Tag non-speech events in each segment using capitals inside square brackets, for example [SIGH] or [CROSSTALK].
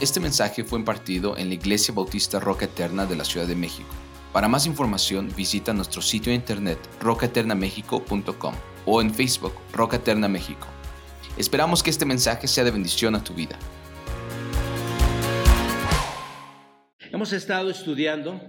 Este mensaje fue impartido en la Iglesia Bautista Roca Eterna de la Ciudad de México. Para más información visita nuestro sitio de internet rocaeternamexico.com o en Facebook Roca Eterna México. Esperamos que este mensaje sea de bendición a tu vida. Hemos estado estudiando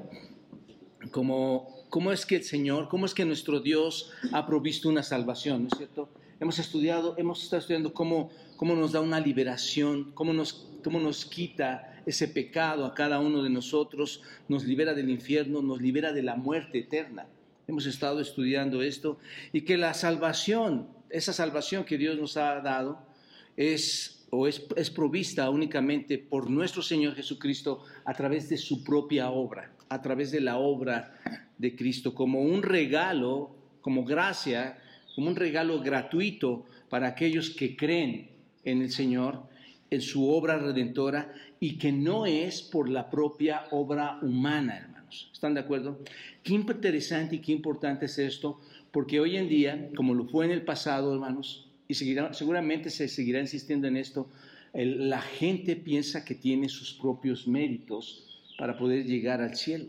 cómo, cómo es que el Señor, cómo es que nuestro Dios ha provisto una salvación, ¿no es cierto? Hemos estudiado, hemos estado estudiando cómo, cómo nos da una liberación, cómo nos cómo nos quita ese pecado a cada uno de nosotros, nos libera del infierno, nos libera de la muerte eterna. Hemos estado estudiando esto y que la salvación, esa salvación que Dios nos ha dado, es o es, es provista únicamente por nuestro Señor Jesucristo a través de su propia obra, a través de la obra de Cristo, como un regalo, como gracia, como un regalo gratuito para aquellos que creen en el Señor en su obra redentora y que no es por la propia obra humana, hermanos. ¿Están de acuerdo? Qué interesante y qué importante es esto, porque hoy en día, como lo fue en el pasado, hermanos, y seguramente se seguirá insistiendo en esto, la gente piensa que tiene sus propios méritos para poder llegar al cielo.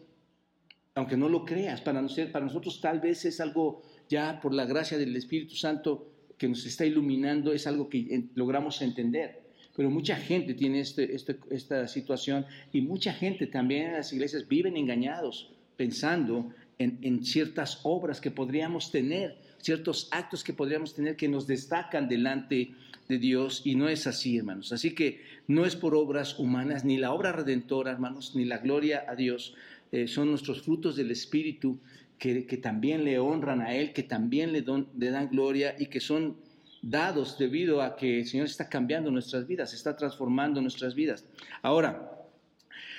Aunque no lo creas, para, para nosotros tal vez es algo ya por la gracia del Espíritu Santo que nos está iluminando, es algo que logramos entender. Pero mucha gente tiene este, este, esta situación y mucha gente también en las iglesias viven engañados pensando en, en, ciertas obras que podríamos tener, ciertos actos que podríamos tener que nos destacan delante de Dios y no es así, hermanos. Así que no es por obras humanas, ni la obra redentora, hermanos, ni la gloria a Dios, eh, son nuestros frutos del Espíritu que, también le honran a Él, que también le dan gloria y que son dados debido a que el Señor está cambiando nuestras vidas, está transformando nuestras vidas. Ahora,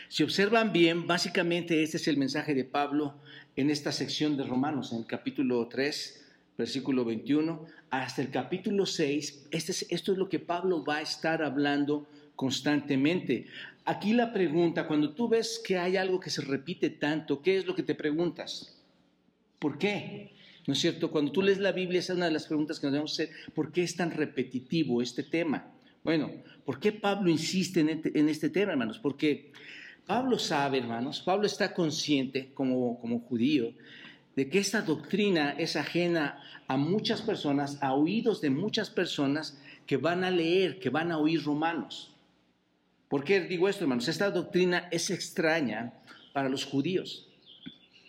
si observan bien, básicamente este es el mensaje de Pablo en esta sección de Romanos, en el capítulo 3, versículo 21, hasta el capítulo 6. Este es, esto es lo que Pablo va a estar hablando constantemente. Aquí la pregunta, cuando tú ves que hay algo que se repite tanto, ¿qué es lo que te preguntas? ¿Por qué? ¿No es cierto? Cuando tú lees la Biblia, esa es una de las preguntas que nos debemos hacer. ¿Por qué es tan repetitivo este tema? Bueno, ¿por qué Pablo insiste en este, en este tema, hermanos? Porque Pablo sabe, hermanos, Pablo está consciente como, como judío de que esta doctrina es ajena a muchas personas, a oídos de muchas personas que van a leer, que van a oír romanos. ¿Por qué digo esto, hermanos? Esta doctrina es extraña para los judíos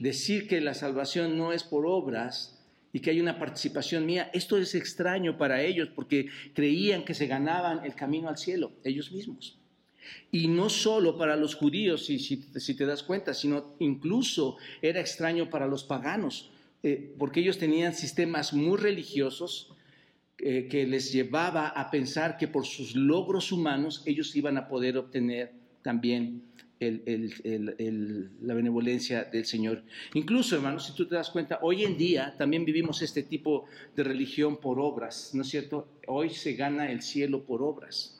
decir que la salvación no es por obras y que hay una participación mía, esto es extraño para ellos porque creían que se ganaban el camino al cielo ellos mismos. Y no solo para los judíos, si, si, te das cuenta, sino incluso era extraño para los paganos, eh, porque ellos tenían sistemas muy religiosos eh, que les llevaba a pensar que por sus logros humanos ellos iban a poder obtener también la benevolencia del Señor. Incluso, hermanos, si tú te das cuenta, hoy en día también vivimos este tipo de religión por obras, ¿no es cierto? Hoy se gana el cielo por obras.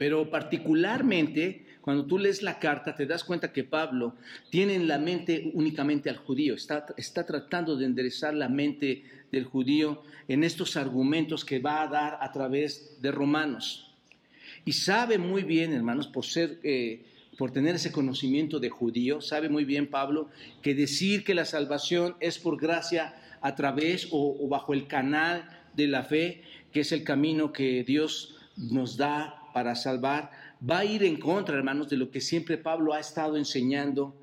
Pero particularmente, cuando tú lees la carta, te das cuenta que Pablo tiene en la mente únicamente al judío, está, tratando de enderezar la mente del judío en estos argumentos que va a dar a través de Romanos. Y sabe muy bien, hermanos, por ser eh, por tener ese conocimiento de judío, sabe muy bien Pablo que decir que la salvación es por gracia a través o, bajo el canal de la fe, que es el camino que Dios nos da para salvar, va a ir en contra, hermanos, de lo que siempre Pablo ha estado enseñando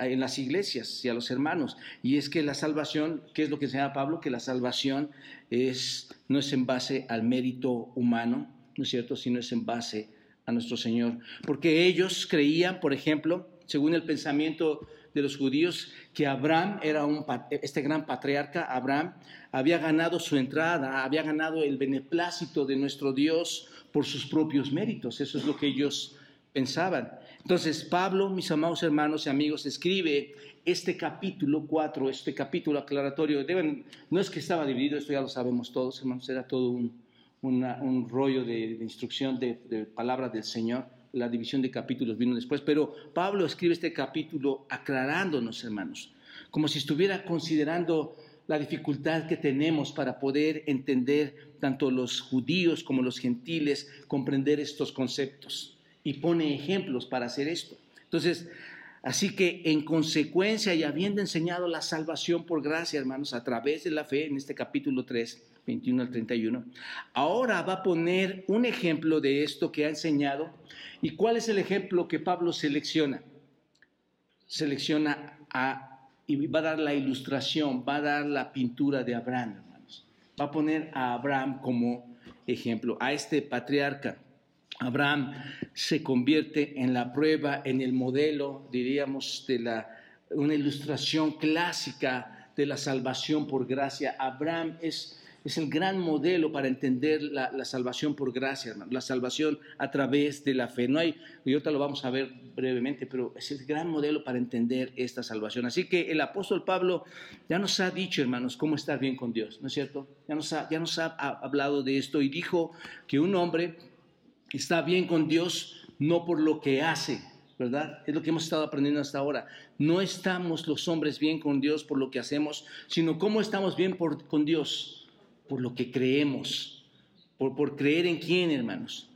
en las iglesias y a los hermanos. Y es que la salvación, ¿qué es lo que enseña Pablo? Que la salvación es, no es en base al mérito humano, ¿no es cierto?, sino es en base a nuestro Señor. Porque ellos creían, por ejemplo, según el pensamiento de los judíos, que Abraham era un, este gran patriarca, Abraham, había ganado su entrada, había ganado el beneplácito de nuestro Dios por sus propios méritos. Eso es lo que ellos pensaban. Entonces, Pablo, mis amados hermanos y amigos, escribe este capítulo 4, este capítulo aclaratorio. Deben, no es que estaba dividido, esto ya lo sabemos todos, hermanos, era todo un, un rollo de, instrucción de, de, palabra del Señor. La división de capítulos vino después, pero Pablo escribe este capítulo aclarándonos, hermanos, como si estuviera considerando la dificultad que tenemos para poder entender tanto los judíos como los gentiles, comprender estos conceptos. y pone ejemplos para hacer esto. Entonces, así que en consecuencia y habiendo enseñado la salvación por gracia, hermanos, a través de la fe, en este capítulo 3, 21 al 31, ahora va a poner un ejemplo de esto que ha enseñado. ¿Y cuál es el ejemplo que Pablo selecciona? Selecciona a, y va a dar la ilustración, va a dar la pintura de Abraham, hermanos. Va a poner a Abraham como ejemplo, a este patriarca Abraham se convierte en la prueba, en el modelo, diríamos, de la, una ilustración clásica de la salvación por gracia. Abraham es, es el gran modelo para entender la, salvación por gracia, la salvación a través de la fe. No hay, y ahorita lo vamos a ver brevemente, pero es el gran modelo para entender esta salvación. Así que el apóstol Pablo ya nos ha dicho, hermanos, cómo estar bien con Dios, ¿no es cierto? Ya nos ha, ya nos ha hablado de esto y dijo que un hombre está bien con Dios no por lo que hace, ¿verdad? Es lo que hemos estado aprendiendo hasta ahora. No estamos los hombres bien con Dios por lo que hacemos, sino cómo estamos bien con Dios, por lo que creemos, por, por creer en quién, hermanos,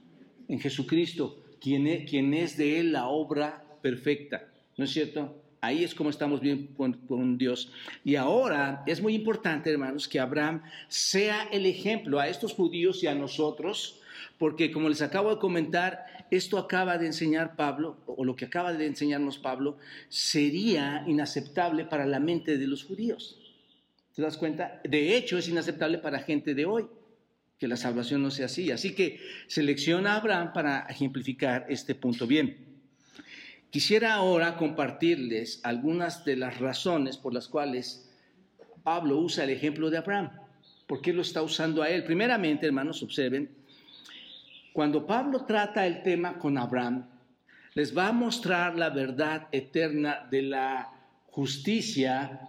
en Jesucristo, quien es, quien es de Él la obra perfecta, ¿no es cierto? Ahí es como estamos bien con, con, Dios. Y ahora es muy importante, hermanos, que Abraham sea el ejemplo a estos judíos y a nosotros porque como les acabo de comentar, esto acaba de enseñar Pablo, o lo que acaba de enseñarnos Pablo, sería inaceptable para la mente de los judíos. ¿Te das cuenta? De hecho, es inaceptable para gente de hoy que la salvación no sea así. Así que selecciona a Abraham para ejemplificar este punto. Bien, quisiera ahora compartirles algunas de las razones por las cuales Pablo usa el ejemplo de Abraham. ¿Por qué lo está usando a él? Primeramente, hermanos, observen, cuando Pablo trata el tema con Abraham, les va a mostrar la verdad eterna de la justicia.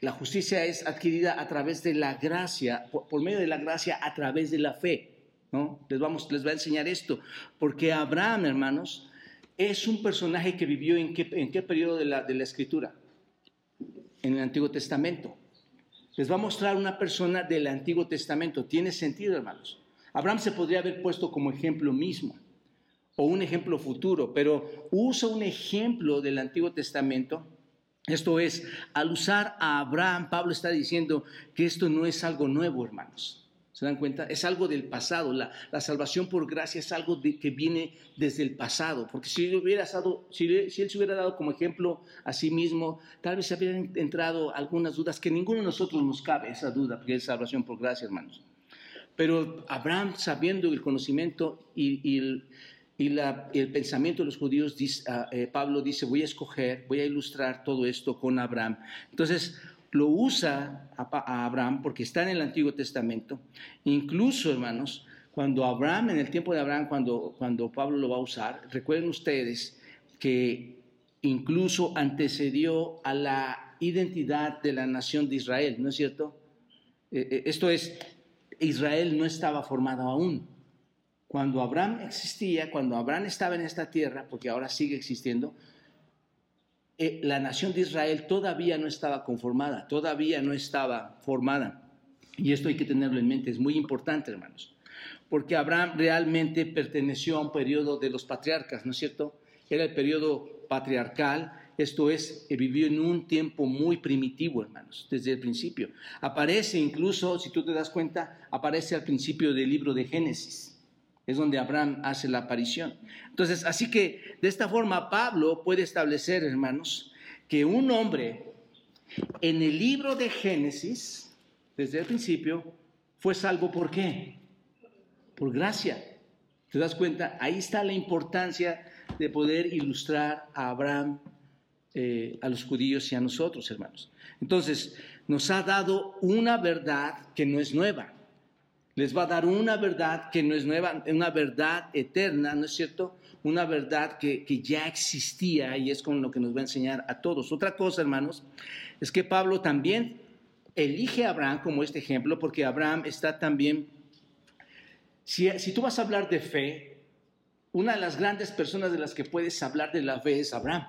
La justicia es adquirida a través de la gracia, por, medio de la gracia a través de la fe. ¿no? Les, vamos, les va a enseñar esto, porque Abraham, hermanos, es un personaje que vivió en qué, en qué periodo de la, de la escritura? En el Antiguo Testamento. Les va a mostrar una persona del Antiguo Testamento. Tiene sentido, hermanos. Abraham se podría haber puesto como ejemplo mismo o un ejemplo futuro, pero usa un ejemplo del Antiguo Testamento. Esto es, al usar a Abraham, Pablo está diciendo que esto no es algo nuevo, hermanos. ¿Se dan cuenta? Es algo del pasado. La, salvación por gracia es algo que viene desde el pasado. Porque si, hubiera si, si, él se hubiera dado como ejemplo a sí mismo, tal vez se hubieran entrado algunas dudas que ninguno de nosotros nos cabe esa duda, porque es salvación por gracia, hermanos. Pero Abraham, sabiendo el conocimiento y, el, pensamiento de los judíos, ah, eh, Pablo dice, voy a escoger, voy a ilustrar todo esto con Abraham. Entonces, lo usa a, Abraham porque está en el Antiguo Testamento. Incluso, hermanos, cuando Abraham, en el tiempo de Abraham, cuando, cuando Pablo lo va a usar, recuerden ustedes que incluso antecedió a la identidad de la nación de Israel, ¿no es cierto? Eh, eh, esto es, Israel no estaba formado aún. Cuando Abraham existía, cuando Abraham estaba en esta tierra, porque ahora sigue existiendo, eh, la nación de Israel todavía no estaba conformada, todavía no estaba formada. Y esto hay que tenerlo en mente, es muy importante, hermanos. Porque Abraham realmente perteneció a un periodo de los patriarcas, ¿no es cierto? Era el periodo patriarcal esto es, vivió en un tiempo muy primitivo, hermanos, desde el principio. Aparece incluso, si tú te das cuenta, aparece al principio del libro de Génesis. Es donde Abraham hace la aparición. Entonces, así que de esta forma Pablo puede establecer, hermanos, que un hombre en el libro de Génesis, desde el principio, fue salvo por qué? Por gracia. ¿Te das cuenta? Ahí está la importancia de poder ilustrar a Abraham eh, a los judíos y a nosotros, hermanos. Entonces, nos ha dado una verdad que no es nueva. Les va a dar una verdad que no es nueva, una verdad eterna, ¿no es cierto? Una verdad que, que ya existía y es con lo que nos va a enseñar a todos. Otra cosa, hermanos, es que Pablo también elige a Abraham como este ejemplo, porque Abraham está también, si, si, tú vas a hablar de fe, una de las grandes personas de las que puedes hablar de la fe es Abraham.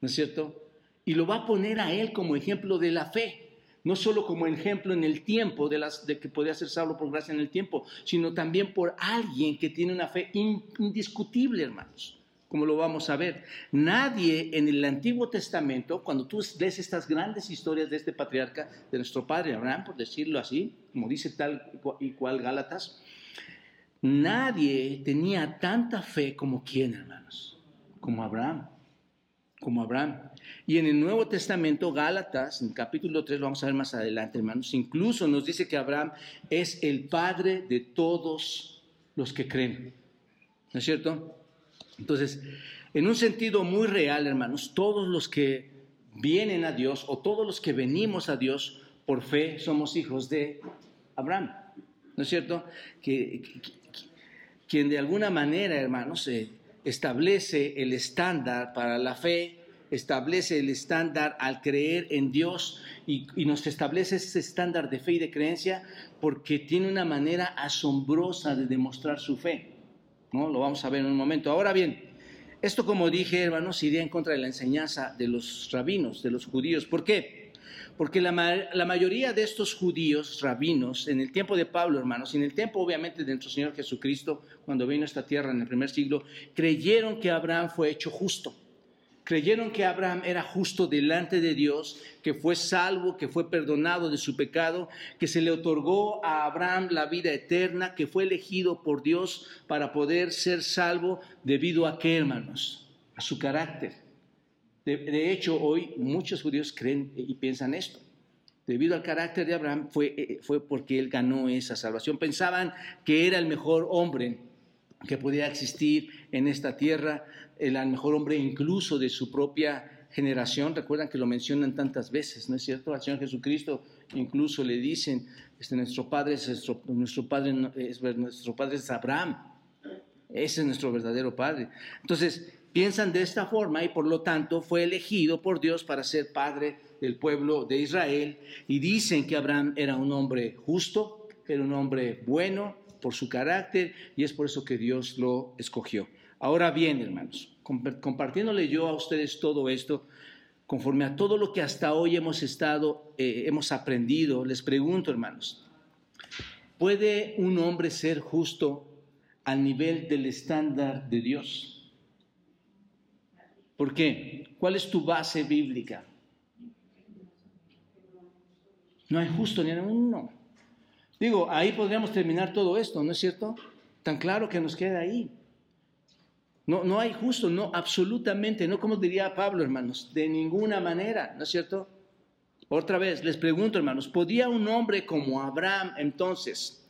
¿no es cierto? Y lo va a poner a él como ejemplo de la fe. No solo como ejemplo en el tiempo de, las, de que podía ser salvo por gracia en el tiempo, sino también por alguien que tiene una fe indiscutible, hermanos, como lo vamos a ver. Nadie en el Antiguo Testamento, cuando tú lees estas grandes historias de este patriarca, de nuestro padre Abraham, por decirlo así, como dice tal y cual Gálatas, nadie tenía tanta fe como quién, hermanos, como Abraham como Abraham. Y en el Nuevo Testamento, Gálatas, en capítulo 3, lo vamos a ver más adelante, hermanos, incluso nos dice que Abraham es el padre de todos los que creen. ¿No es cierto? Entonces, en un sentido muy real, hermanos, todos los que vienen a Dios o todos los que venimos a Dios por fe somos hijos de Abraham. ¿No es cierto? Que, quien de alguna manera, hermanos, eh, establece el estándar para la fe, establece el estándar al creer en Dios y, nos establece ese estándar de fe y de creencia porque tiene una manera asombrosa de demostrar su fe. ¿no? Lo vamos a ver en un momento. Ahora bien, esto como dije, hermanos, iría en contra de la enseñanza de los rabinos, de los judíos. ¿Por qué? Porque la, mayoría de estos judíos, rabinos, en el tiempo de Pablo, hermanos, y en el tiempo obviamente de nuestro Señor Jesucristo, cuando vino a esta tierra en el primer siglo, creyeron que Abraham fue hecho justo. Creyeron que Abraham era justo delante de Dios, que fue salvo, que fue perdonado de su pecado, que se le otorgó a Abraham la vida eterna, que fue elegido por Dios para poder ser salvo debido a qué, hermanos? A su carácter de, hecho, hoy muchos judíos creen y piensan esto. Debido al carácter de Abraham fue, eh, fue porque él ganó esa salvación. Pensaban que era el mejor hombre que podía existir en esta tierra, el mejor hombre incluso de su propia generación. Recuerdan que lo mencionan tantas veces, ¿no es cierto? Al Señor Jesucristo incluso le dicen, este, nuestro, padre es, nuestro, nuestro, padre es, nuestro padre es Abraham. Ese es nuestro verdadero padre. Entonces, piensan de esta forma y por lo tanto fue elegido por Dios para ser padre del pueblo de Israel y dicen que Abraham era un hombre justo, era un hombre bueno por su carácter y es por eso que Dios lo escogió. Ahora bien, hermanos, compartiéndole yo a ustedes todo esto, conforme a todo lo que hasta hoy hemos estado, eh, hemos aprendido, les pregunto, hermanos, ¿puede un hombre ser justo al nivel del estándar de Dios? ¿Por qué? ¿Cuál es tu base bíblica? No hay justo ni uno. Digo, ahí podríamos terminar todo esto, ¿no es cierto? Tan claro que nos queda ahí. No, no hay justo, no, absolutamente, no como diría Pablo, hermanos, de ninguna manera, ¿no es cierto? Otra vez, les pregunto, hermanos, ¿podía un hombre como Abraham entonces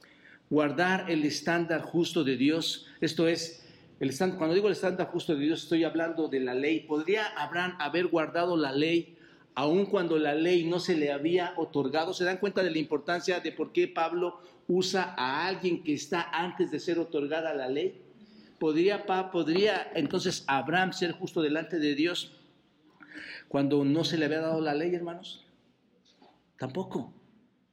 guardar el estándar justo de Dios? Esto es, cuando digo el estándar justo de Dios, estoy hablando de la ley. ¿Podría Abraham haber guardado la ley aun cuando la ley no se le había otorgado? ¿Se dan cuenta de la importancia de por qué Pablo usa a alguien que está antes de ser otorgada la ley? ¿Podría, ¿Podría entonces Abraham ser justo delante de Dios cuando no se le había dado la ley, hermanos? Tampoco.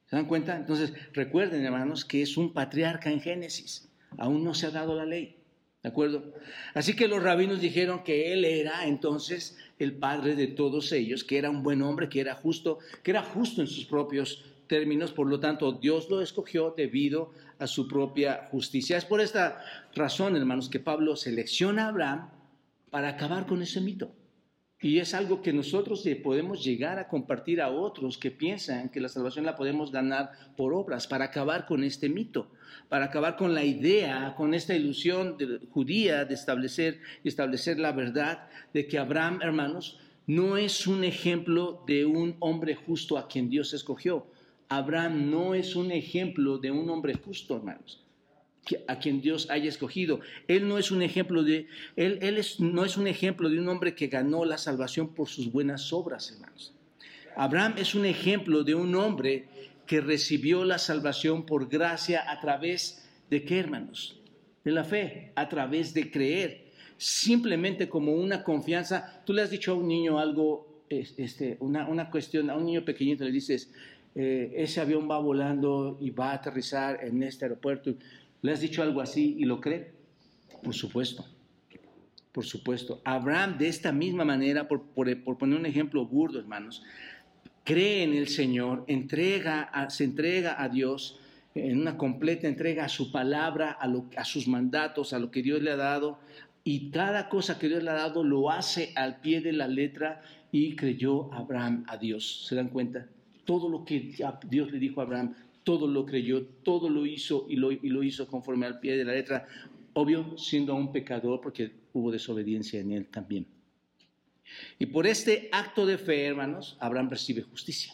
¿Se dan cuenta? Entonces, recuerden, hermanos, que es un patriarca en Génesis. Aún no se ha dado la ley. ¿De acuerdo? Así que los rabinos dijeron que él era entonces el padre de todos ellos, que era un buen hombre, que era justo, que era justo en sus propios términos, por lo tanto Dios lo escogió debido a su propia justicia. Es por esta razón, hermanos, que Pablo selecciona a Abraham para acabar con ese mito. Y es algo que nosotros podemos llegar a compartir a otros que piensan que la salvación la podemos ganar por obras, para acabar con este mito, para acabar con la idea, con esta ilusión judía de establecer, establecer la verdad de que Abraham, hermanos, no es un ejemplo de un hombre justo a quien Dios escogió. Abraham no es un ejemplo de un hombre justo, hermanos a quien Dios haya escogido. Él no es un ejemplo de él, él es, no es un ejemplo de un hombre que ganó la salvación por sus buenas obras, hermanos. Abraham es un ejemplo de un hombre que recibió la salvación por gracia a través de qué, hermanos? De la fe, a través de creer, simplemente como una confianza. Tú le has dicho a un niño algo, este, una, una cuestión, a un niño pequeñito le dices, eh, ese avión va volando y va a aterrizar en este aeropuerto ¿Le has dicho algo así y lo cree? Por supuesto, por supuesto. Abraham de esta misma manera, por, poner un ejemplo burdo, hermanos, cree en el Señor, entrega se entrega a Dios en una completa entrega a su palabra, a, a sus mandatos, a lo que Dios le ha dado, y cada cosa que Dios le ha dado lo hace al pie de la letra y creyó Abraham a Dios. ¿Se dan cuenta? Todo lo que Dios le dijo a Abraham, todo lo creyó, todo lo hizo y lo, y lo hizo conforme al pie de la letra. Obvio, siendo un pecador porque hubo desobediencia en él también. Y por este acto de fe, hermanos, Abraham recibe justicia.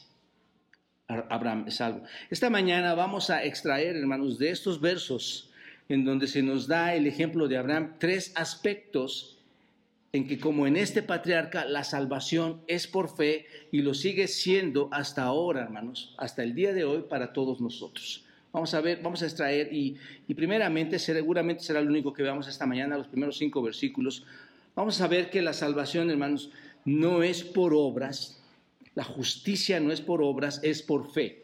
Abraham es salvo. Esta mañana vamos a extraer, hermanos, de estos versos en donde se nos da el ejemplo de Abraham, tres aspectos en que como en este patriarca la salvación es por fe y lo sigue siendo hasta ahora, hermanos, hasta el día de hoy para todos nosotros. Vamos a ver, vamos a extraer y, y primeramente, seguramente será lo único que veamos esta mañana, los primeros cinco versículos. Vamos a ver que la salvación, hermanos, no es por obras, la justicia no es por obras, es por fe.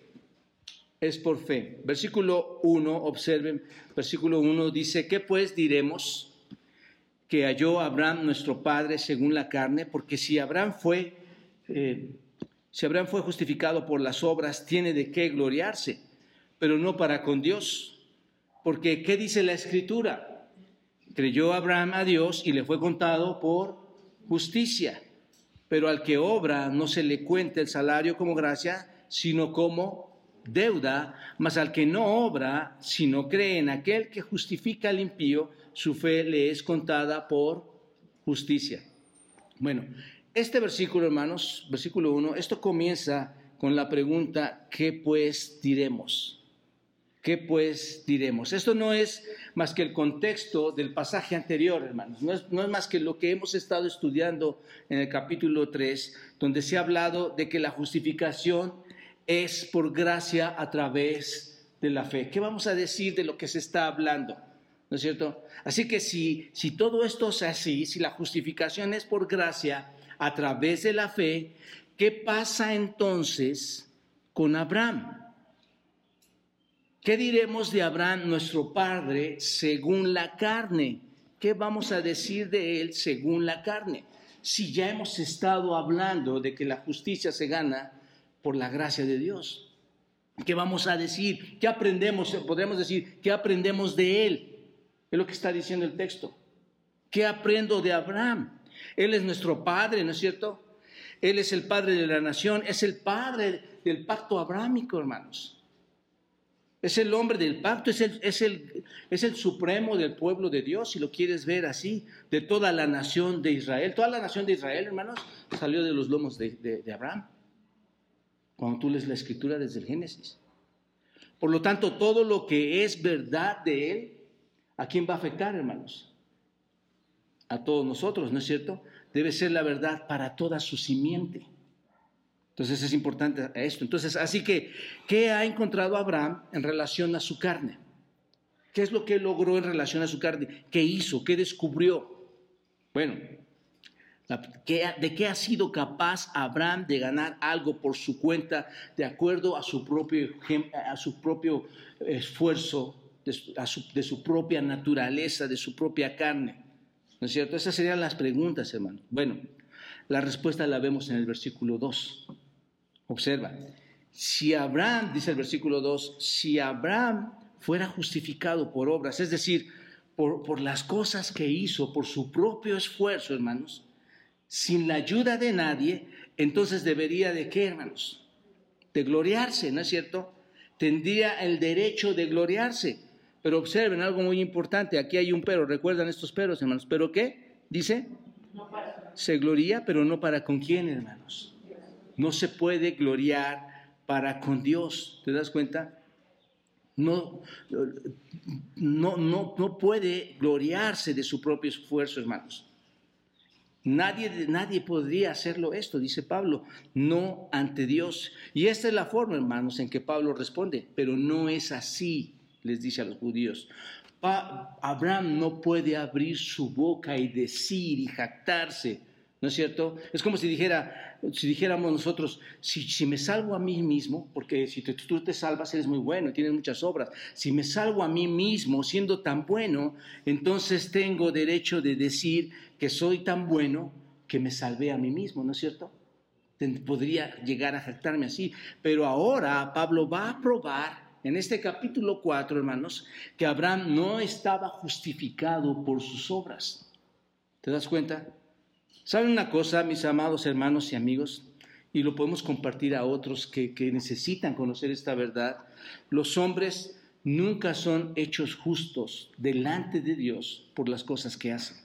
Es por fe. Versículo 1, observen, versículo 1 dice, ¿qué pues diremos que halló Abraham nuestro padre según la carne? Porque si Abraham fue, eh, si Abraham fue justificado por las obras, tiene de qué gloriarse, pero no para con Dios. Porque, ¿qué dice la escritura? Creyó Abraham a Dios y le fue contado por justicia pero al que obra no se le cuenta el salario como gracia, sino como deuda, mas al que no obra, sino cree en aquel que justifica al impío, su fe le es contada por justicia. Bueno, este versículo, hermanos, versículo 1, esto comienza con la pregunta, ¿qué pues diremos? ¿Qué pues diremos? Esto no es más que el contexto del pasaje anterior, hermanos. No es, más que lo que hemos estado estudiando en el capítulo 3, donde se ha hablado de que la justificación es por gracia a través de la fe. ¿Qué vamos a decir de lo que se está hablando? ¿No es cierto? Así que si, si todo esto es así, si la justificación es por gracia a través de la fe, ¿qué pasa entonces con Abraham? ¿Qué diremos de Abraham, nuestro padre, según la carne? ¿Qué vamos a decir de él según la carne? Si ya hemos estado hablando de que la justicia se gana por la gracia de Dios. ¿Qué vamos a decir? ¿Qué aprendemos? Podemos decir, ¿qué aprendemos de él? Es lo que está diciendo el texto. ¿Qué aprendo de Abraham? Él es nuestro padre, ¿no es cierto? Él es el padre de la nación, es el padre del pacto abrámico, hermanos. Es el hombre del pacto, es el, es, el, es el, supremo del pueblo de Dios, si lo quieres ver así, de toda la nación de Israel. Toda la nación de Israel, hermanos, salió de los lomos de Abraham. Cuando tú lees la escritura desde el Génesis. Por lo tanto, todo lo que es verdad de él, ¿a quién va a afectar, hermanos? A todos nosotros, ¿no es cierto? Debe ser la verdad para toda su simiente. Entonces es importante esto. Entonces, así que, ¿qué ha encontrado Abraham en relación a su carne? ¿Qué es lo que logró en relación a su carne? ¿Qué hizo? ¿Qué descubrió? Bueno, ¿de qué ha sido capaz Abraham de ganar algo por su cuenta de acuerdo a su propio, a su propio esfuerzo, de su propia naturaleza, de su propia carne? ¿No es cierto? Esas serían las preguntas, hermano. Bueno, la respuesta la vemos en el versículo 2. Observa, si Abraham, dice el versículo 2, si Abraham fuera justificado por obras, es decir, por, por, las cosas que hizo, por su propio esfuerzo, hermanos, sin la ayuda de nadie, entonces debería de qué, hermanos? De gloriarse, ¿no es cierto? Tendría el derecho de gloriarse. Pero observen algo muy importante, aquí hay un pero, recuerdan estos peros, hermanos, pero ¿qué? Dice, se gloría, pero no para con quién, hermanos no se puede gloriar para con Dios. ¿Te das cuenta? No, no, no, no puede gloriarse de su propio esfuerzo, hermanos. Nadie, nadie podría hacerlo esto, dice Pablo, no ante Dios. Y esta es la forma, hermanos, en que Pablo responde, pero no es así, les dice a los judíos. Abraham no puede abrir su boca y decir y jactarse, ¿no es cierto? Es como si dijera, si dijéramos nosotros, si, me salvo a mí mismo, porque si tú te salvas eres muy bueno y tienes muchas obras, si me salvo a mí mismo siendo tan bueno, entonces tengo derecho de decir que soy tan bueno que me salvé a mí mismo, ¿no es cierto? podría llegar a jactarme así. Pero ahora Pablo va a probar en este capítulo 4, hermanos, que Abraham no estaba justificado por sus obras. ¿Te das cuenta? ¿Saben una cosa, mis amados hermanos y amigos? Y lo podemos compartir a otros que, que necesitan conocer esta verdad. Los hombres nunca son hechos justos delante de Dios por las cosas que hacen.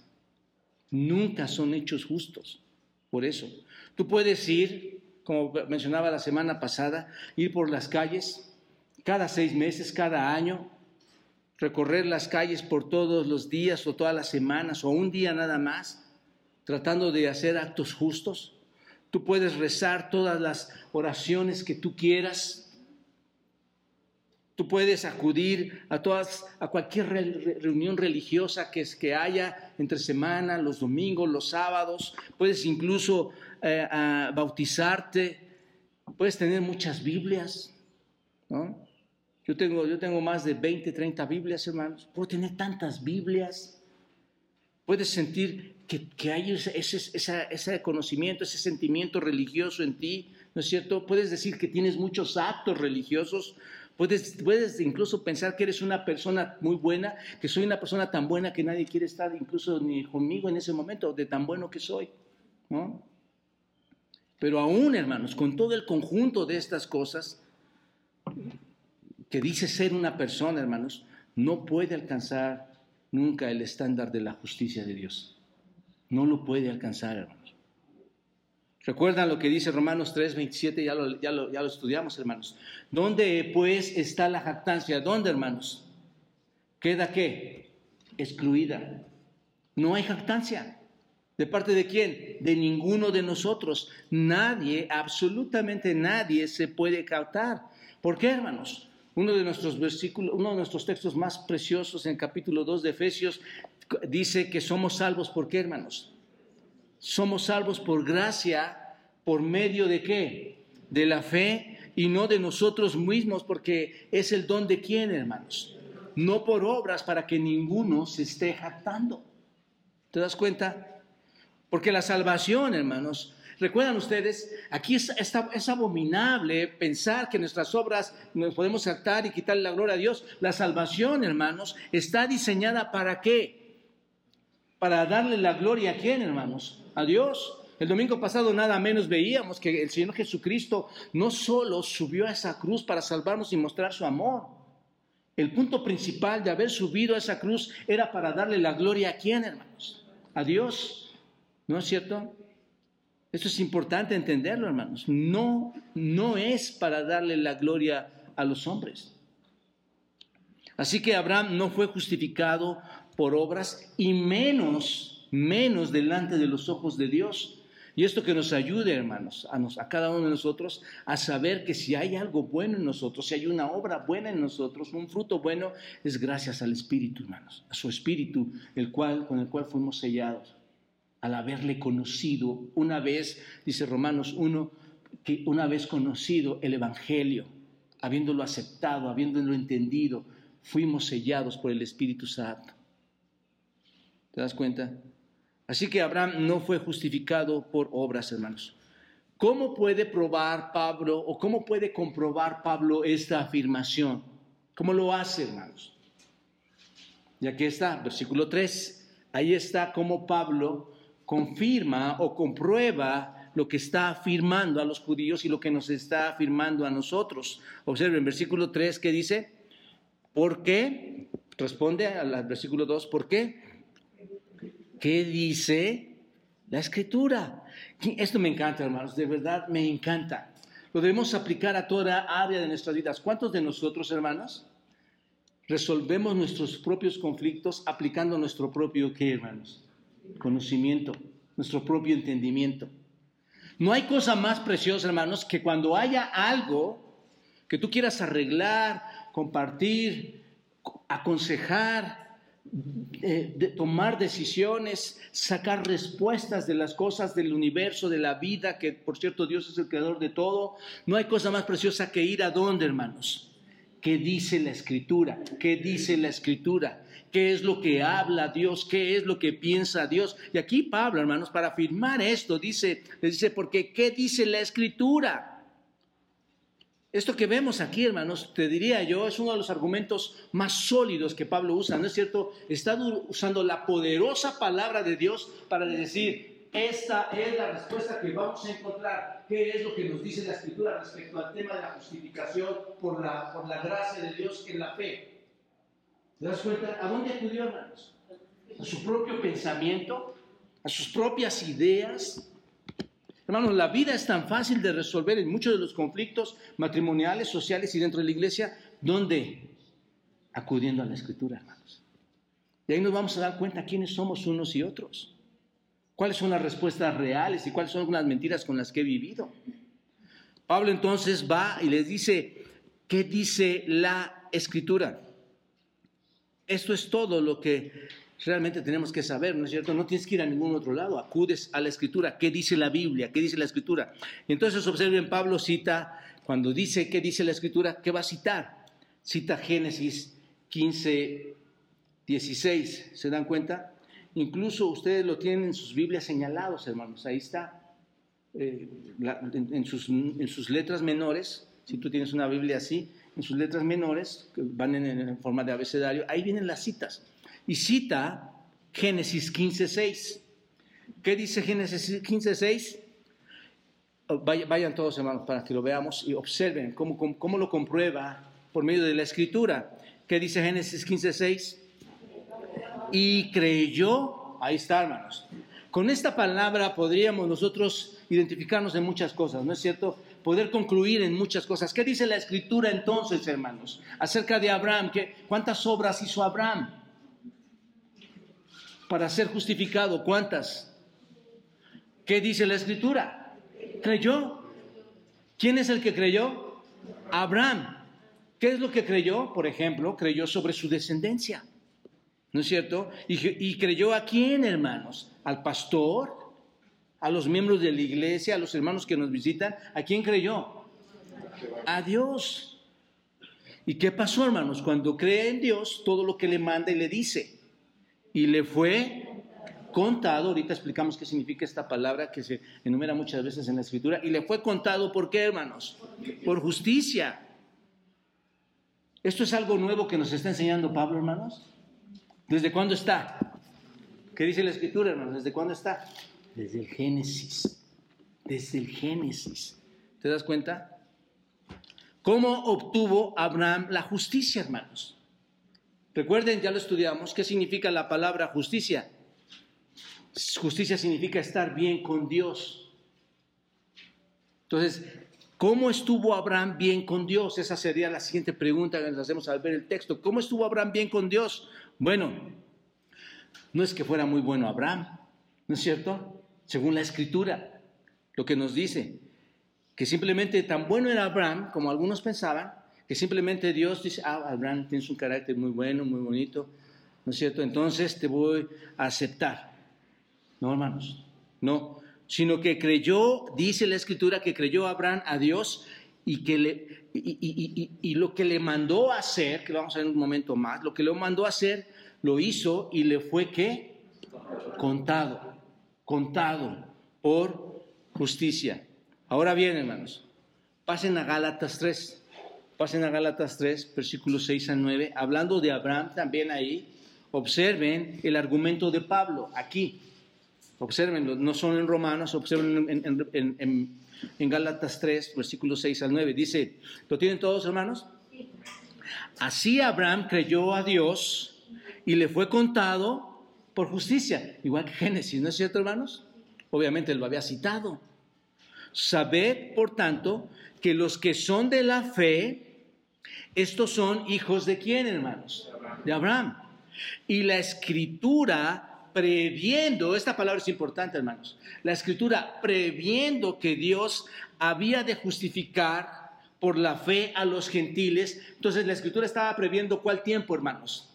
Nunca son hechos justos. Por eso, tú puedes ir, como mencionaba la semana pasada, ir por las calles cada seis meses, cada año, recorrer las calles por todos los días o todas las semanas o un día nada más, tratando de hacer actos justos. Tú puedes rezar todas las oraciones que tú quieras. Tú puedes acudir a todas, a cualquier reunión religiosa que, que haya entre semana, los domingos, los sábados. Puedes incluso eh, bautizarte. Puedes tener muchas Biblias, ¿no? Yo tengo, yo tengo más de 20, 30 Biblias, hermanos. Puedo tener tantas Biblias. Puedes sentir que, hay ese, ese, ese, conocimiento, ese sentimiento religioso en ti, ¿no es cierto? Puedes decir que tienes muchos actos religiosos. Puedes, puedes incluso pensar que eres una persona muy buena, que soy una persona tan buena que nadie quiere estar incluso ni conmigo en ese momento, de tan bueno que soy. ¿no? Pero aún, hermanos, con todo el conjunto de estas cosas, que dice ser una persona, hermanos, no puede alcanzar nunca el estándar de la justicia de Dios. No lo puede alcanzar, hermanos. ¿Recuerdan lo que dice Romanos 3, 27? Ya lo, ya lo, estudiamos, hermanos. ¿Dónde pues está la jactancia? ¿Dónde, hermanos? ¿Queda qué? Excluida. No hay jactancia. ¿De parte de quién? De ninguno de nosotros. Nadie, absolutamente nadie se puede captar. ¿Por qué, hermanos? Uno de nuestros versículos, uno de nuestros textos más preciosos en capítulo 2 de Efesios dice que somos salvos por qué, hermanos? Somos salvos por gracia, por medio de qué? De la fe y no de nosotros mismos, porque es el don de quién, hermanos? No por obras para que ninguno se esté jactando. ¿Te das cuenta? Porque la salvación, hermanos, Recuerdan ustedes, aquí es, es, abominable pensar que nuestras obras nos podemos saltar y quitarle la gloria a Dios. La salvación, hermanos, está diseñada para qué? Para darle la gloria a quién, hermanos? A Dios. El domingo pasado nada menos veíamos que el Señor Jesucristo no solo subió a esa cruz para salvarnos y mostrar su amor. El punto principal de haber subido a esa cruz era para darle la gloria a quién, hermanos? A Dios. ¿No es cierto? Esto es importante entenderlo, hermanos. No, no es para darle la gloria a los hombres. Así que Abraham no fue justificado por obras y menos, menos delante de los ojos de Dios. Y esto que nos ayude, hermanos, a, a, cada uno de nosotros a saber que si hay algo bueno en nosotros, si hay una obra buena en nosotros, un fruto bueno, es gracias al Espíritu, hermanos, a su Espíritu, el cual, con el cual fuimos sellados al haberle conocido una vez, dice Romanos 1, que una vez conocido el Evangelio, habiéndolo aceptado, habiéndolo entendido, fuimos sellados por el Espíritu Santo. ¿Te das cuenta? Así que Abraham no fue justificado por obras, hermanos. ¿Cómo puede probar Pablo o cómo puede comprobar Pablo esta afirmación? ¿Cómo lo hace, hermanos? Y aquí está, versículo 3. Ahí está cómo Pablo confirma o comprueba lo que está afirmando a los judíos y lo que nos está afirmando a nosotros. Observen, versículo 3 que dice, ¿por qué? Responde al versículo 2, ¿por qué? ¿Qué dice la escritura? Esto me encanta, hermanos, de verdad me encanta. Lo debemos aplicar a toda área de nuestras vidas. ¿Cuántos de nosotros, hermanos, resolvemos nuestros propios conflictos aplicando nuestro propio qué, hermanos? conocimiento, nuestro propio entendimiento. No hay cosa más preciosa, hermanos, que cuando haya algo que tú quieras arreglar, compartir, aconsejar, eh, tomar decisiones, sacar respuestas de las cosas del universo, de la vida, que por cierto Dios es el creador de todo. No hay cosa más preciosa que ir a dónde, hermanos. ¿Qué dice la escritura? ¿Qué dice la escritura? ¿Qué es lo que habla Dios? ¿Qué es lo que piensa Dios? Y aquí Pablo, hermanos, para afirmar esto, dice, les dice, porque ¿qué dice la escritura? Esto que vemos aquí, hermanos, te diría yo, es uno de los argumentos más sólidos que Pablo usa, ¿no es cierto? Está usando la poderosa palabra de Dios para decir, esta es la respuesta que vamos a encontrar. ¿Qué es lo que nos dice la Escritura respecto al tema de la justificación por la, por la gracia de Dios en la fe? ¿Te das cuenta? ¿A dónde acudió, hermanos? A su propio pensamiento, a sus propias ideas, Hermanos, la vida es tan fácil de resolver en muchos de los conflictos matrimoniales, sociales y dentro de la iglesia, ¿dónde? Acudiendo a la escritura, hermanos. Y ahí nos vamos a dar cuenta quiénes somos unos y otros. Cuáles son las respuestas reales y cuáles son las mentiras con las que he vivido. Pablo entonces va y les dice, ¿qué dice la escritura? Esto es todo lo que realmente tenemos que saber, ¿no es cierto? No tienes que ir a ningún otro lado, acudes a la escritura. ¿Qué dice la Biblia? ¿Qué dice la escritura? Entonces observen, Pablo cita, cuando dice qué dice la escritura, ¿qué va a citar? Cita Génesis 15, 16, ¿se dan cuenta? Incluso ustedes lo tienen en sus Biblias señalados, hermanos, ahí está. Eh, en, sus, en, sus, letras menores, si tú tienes una Biblia así, en sus letras menores, que van en, en forma de abecedario, ahí vienen las citas y cita Génesis 15.6. ¿Qué dice Génesis 15.6? Vayan todos hermanos para que lo veamos y observen cómo, cómo, lo comprueba por medio de la escritura. ¿Qué dice Génesis 15.6? Y creyó, ahí está hermanos. Con esta palabra podríamos nosotros identificarnos en muchas cosas, ¿no es cierto? Poder concluir en muchas cosas. ¿Qué dice la escritura entonces, hermanos? Acerca de Abraham, ¿cuántas obras hizo Abraham? Para ser justificado. ¿Cuántas? ¿Qué dice la escritura? Creyó. ¿Quién es el que creyó? Abraham. ¿Qué es lo que creyó? Por ejemplo, creyó sobre su descendencia. ¿No es cierto? Y, creyó a quién, hermanos? Al pastor, a los miembros de la iglesia, a los hermanos que nos visitan. ¿A quién creyó? A Dios. ¿Y qué pasó, hermanos? Cuando cree en Dios, todo lo que le manda y le dice y le fue contado, ahorita explicamos qué significa esta palabra que se enumera muchas veces en la escritura, y le fue contado, ¿por qué, hermanos? Por justicia. ¿Esto es algo nuevo que nos está enseñando Pablo, hermanos? ¿Desde cuándo está? ¿Qué dice la escritura, hermanos? ¿Desde cuándo está? Desde el Génesis. Desde el Génesis. ¿Te das cuenta? ¿Cómo obtuvo Abraham la justicia, hermanos? Recuerden, ya lo estudiamos, ¿qué significa la palabra justicia? Justicia significa estar bien con Dios. Entonces, ¿cómo estuvo Abraham bien con Dios? Esa sería la siguiente pregunta que nos hacemos al ver el texto. ¿Cómo estuvo Abraham bien con Dios? Bueno, no es que fuera muy bueno Abraham, ¿no es cierto? Según la escritura, lo que nos dice, que simplemente tan bueno era Abraham como algunos pensaban, que simplemente Dios dice, ah, Abraham tienes un carácter muy bueno, muy bonito, ¿no es cierto? Entonces te voy a aceptar. No, hermanos, no, sino que creyó, dice la escritura, que creyó Abraham a Dios y, que le, y, lo que le mandó a hacer, que vamos a ver un momento más, lo que le mandó a hacer, lo hizo y le fue qué? Contado, contado por justicia. Ahora bien, hermanos, pasen a Gálatas 3. Pasen a Gálatas 3, versículos 6 a 9, hablando de Abraham también ahí. Observen el argumento de Pablo aquí. Observenlo, no son en Romanos, observen en, Gálatas 3, versículos 6 al 9. Dice, ¿lo tienen todos hermanos? Así Abraham creyó a Dios y le fue contado por justicia, igual que Génesis, ¿no es cierto hermanos? Obviamente él lo había citado. Sabed, por tanto, que los que son de la fe, estos son hijos de quién, hermanos? De Abraham. Y la escritura, previendo, esta palabra es importante, hermanos, la escritura previendo que Dios había de justificar por la fe a los gentiles, entonces la escritura estaba previendo cuál tiempo, hermanos?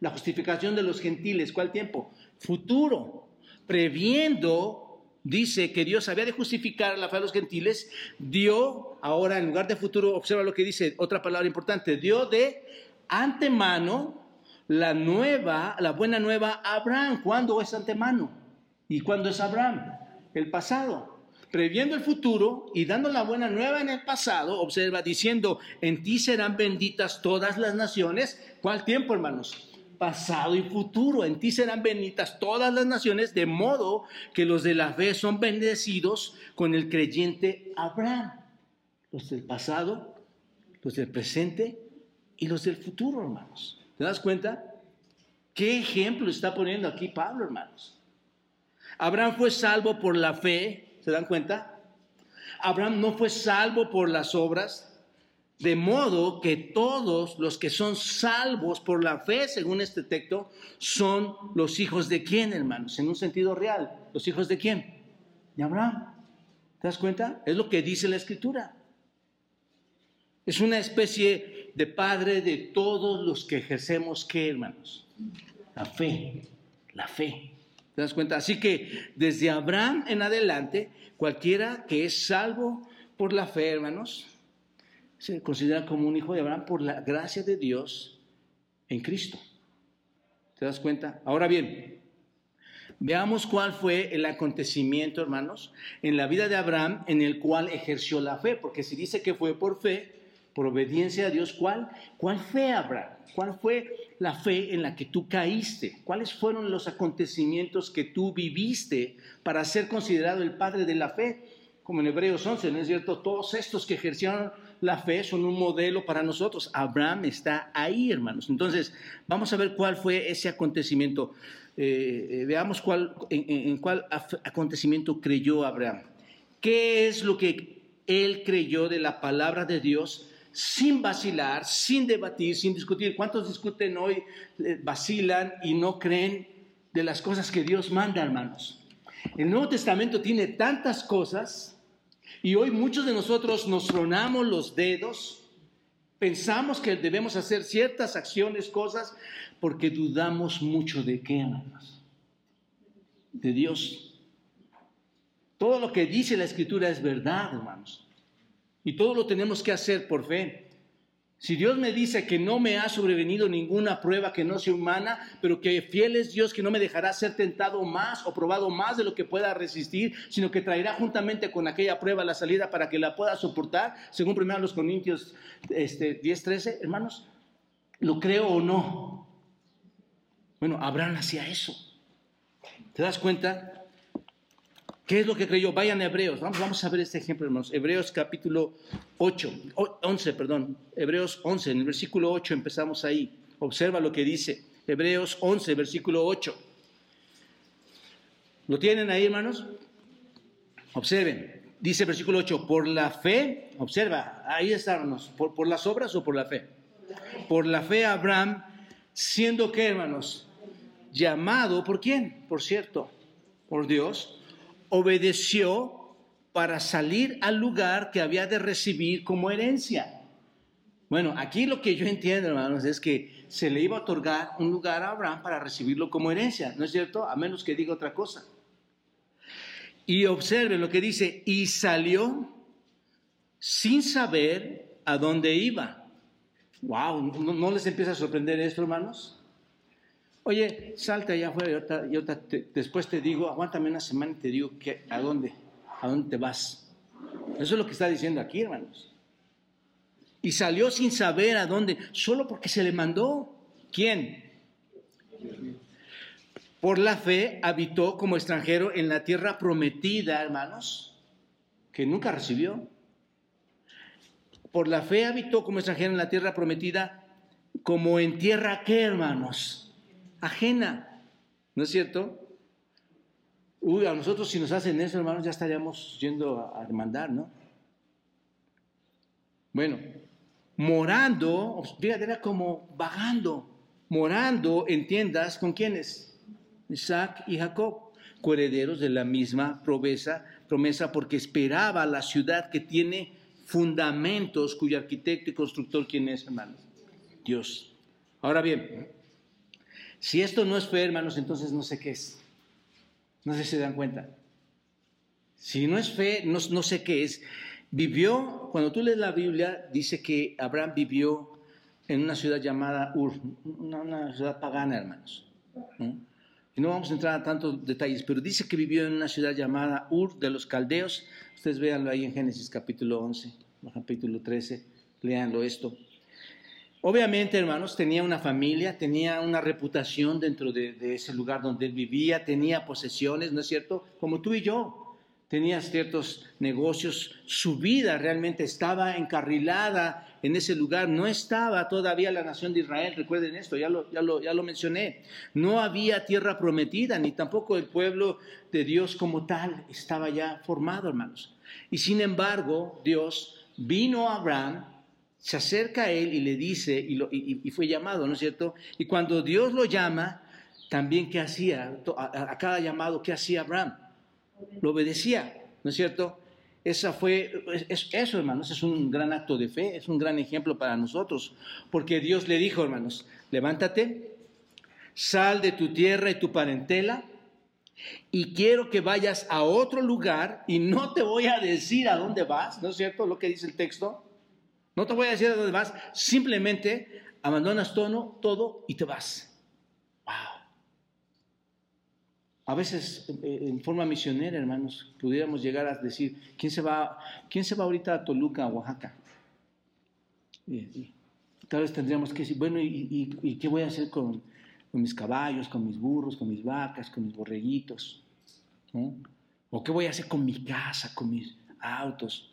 La justificación de los gentiles, ¿cuál tiempo? Futuro, previendo dice que Dios había de justificar la fe de los gentiles, dio, ahora en lugar de futuro, observa lo que dice, otra palabra importante, dio de antemano la nueva, la buena nueva a Abraham. ¿Cuándo es antemano? ¿Y cuándo es Abraham? El pasado. Previendo el futuro y dando la buena nueva en el pasado, observa diciendo, en ti serán benditas todas las naciones. ¿Cuál tiempo, hermanos? Pasado y futuro. En ti serán benditas todas las naciones, de modo que los de la fe son bendecidos con el creyente Abraham. Los del pasado, los del presente y los del futuro, hermanos. ¿Te das cuenta? ¿Qué ejemplo está poniendo aquí Pablo, hermanos? Abraham fue salvo por la fe, ¿se dan cuenta? Abraham no fue salvo por las obras, de modo que todos los que son salvos por la fe, según este texto, son los hijos de quién, hermanos, en un sentido real. ¿Los hijos de quién? De Abraham. ¿Te das cuenta? Es lo que dice la escritura. Es una especie de padre de todos los que ejercemos qué, hermanos? La fe, la fe. ¿Te das cuenta? Así que desde Abraham en adelante, cualquiera que es salvo por la fe, hermanos, se considera como un hijo de Abraham por la gracia de Dios en Cristo. ¿Te das cuenta? Ahora bien, veamos cuál fue el acontecimiento, hermanos, en la vida de Abraham en el cual ejerció la fe, porque si dice que fue por fe, por obediencia a Dios, ¿cuál? ¿Cuál fue Abraham? ¿Cuál fue la fe en la que tú caíste? ¿Cuáles fueron los acontecimientos que tú viviste para ser considerado el padre de la fe? Como en Hebreos 11, ¿no es cierto? Todos estos que ejercieron la fe son un modelo para nosotros. Abraham está ahí, hermanos. Entonces, vamos a ver cuál fue ese acontecimiento. Eh, eh, veamos cuál, en, cuál acontecimiento creyó Abraham. ¿Qué es lo que él creyó de la palabra de Dios sin vacilar, sin debatir, sin discutir? ¿Cuántos discuten hoy, eh, vacilan y no creen de las cosas que Dios manda, hermanos? El Nuevo Testamento tiene tantas cosas y hoy muchos de nosotros nos tronamos los dedos, pensamos que debemos hacer ciertas acciones, cosas, porque dudamos mucho de qué, hermanos. De Dios. Todo lo que dice la Escritura es verdad, hermanos. Y todo lo tenemos que hacer por fe. Si Dios me dice que no me ha sobrevenido ninguna prueba que no sea humana, pero que fiel es Dios que no me dejará ser tentado más o probado más de lo que pueda resistir, sino que traerá juntamente con aquella prueba la salida para que la pueda soportar, según primero los Corintios este, 10, 13, hermanos, ¿lo creo o no? Bueno, Abraham hacía eso. ¿Te das cuenta? ¿Qué es lo que creyó? Vayan a Hebreos. Vamos, a ver este ejemplo, hermanos. Hebreos capítulo 8, 11, perdón. Hebreos 11, en el versículo 8 empezamos ahí. Observa lo que dice. Hebreos 11, versículo 8. ¿Lo tienen ahí, hermanos? Observen. Dice versículo 8, por la fe, observa, ahí está, hermanos, ¿por, por las obras o por la fe? Por la fe Abraham, siendo que, hermanos, llamado, ¿por quién? Por cierto, por Dios obedeció para salir al lugar que había de recibir como herencia. Bueno, aquí lo que yo entiendo, hermanos, es que se le iba a otorgar un lugar a Abraham para recibirlo como herencia, ¿no es cierto? A menos que diga otra cosa. Y observen lo que dice, y salió sin saber a dónde iba. Wow, ¿no, les empieza a sorprender esto, hermanos? Oye, salta allá afuera y, después te digo, aguántame una semana y te digo que, a dónde, a dónde te vas. Eso es lo que está diciendo aquí, hermanos. Y salió sin saber a dónde, solo porque se le mandó. ¿Quién? Por la fe habitó como extranjero en la tierra prometida, hermanos, que nunca recibió. Por la fe habitó como extranjero en la tierra prometida, como en tierra que, hermanos, ajena. ¿No es cierto? Uy, a nosotros si nos hacen eso, hermanos, ya estaríamos yendo a, demandar, ¿no? Bueno, morando, fíjate, era como vagando, morando en tiendas con quienes? Isaac y Jacob, coherederos de la misma promesa, promesa porque esperaba la ciudad que tiene fundamentos, cuyo arquitecto y constructor, ¿quién es, hermanos? Dios. Ahora bien, si esto no es fe, hermanos, entonces no sé qué es. No sé si se dan cuenta. Si no es fe, no, sé qué es. Vivió, cuando tú lees la Biblia, dice que Abraham vivió en una ciudad llamada Ur, una, ciudad pagana, hermanos. Y no vamos a entrar a tantos detalles, pero dice que vivió en una ciudad llamada Ur de los Caldeos. Ustedes véanlo ahí en Génesis capítulo 11, capítulo 13, léanlo esto. Obviamente, hermanos, tenía una familia, tenía una reputación dentro de, ese lugar donde él vivía, tenía posesiones, ¿no es cierto? Como tú y yo tenía ciertos negocios, su vida realmente estaba encarrilada en ese lugar, no estaba todavía la nación de Israel, recuerden esto, ya lo, ya lo, ya lo mencioné, no había tierra prometida, ni tampoco el pueblo de Dios como tal estaba ya formado, hermanos. Y sin embargo, Dios vino a Abraham, se acerca a él y le dice, y, y, fue llamado, ¿no es cierto? Y cuando Dios lo llama, también qué hacía, a, a cada llamado, ¿qué hacía Abraham? lo obedecía, ¿no es cierto? Esa fue, eso, hermanos, es un gran acto de fe, es un gran ejemplo para nosotros, porque Dios le dijo, hermanos, levántate, sal de tu tierra y tu parentela, y quiero que vayas a otro lugar, y no te voy a decir a dónde vas, ¿no es cierto lo que dice el texto? No te voy a decir a dónde vas, simplemente abandonas todo, y te vas. A veces, en forma misionera, hermanos, pudiéramos llegar a decir, ¿quién se va, quién se va ahorita a Toluca, a Oaxaca? Y, tal vez tendríamos que decir, bueno, ¿y, qué voy a hacer con, mis caballos, con mis burros, con mis vacas, con mis borreguitos? ¿O qué voy a hacer con mi casa, con mis autos?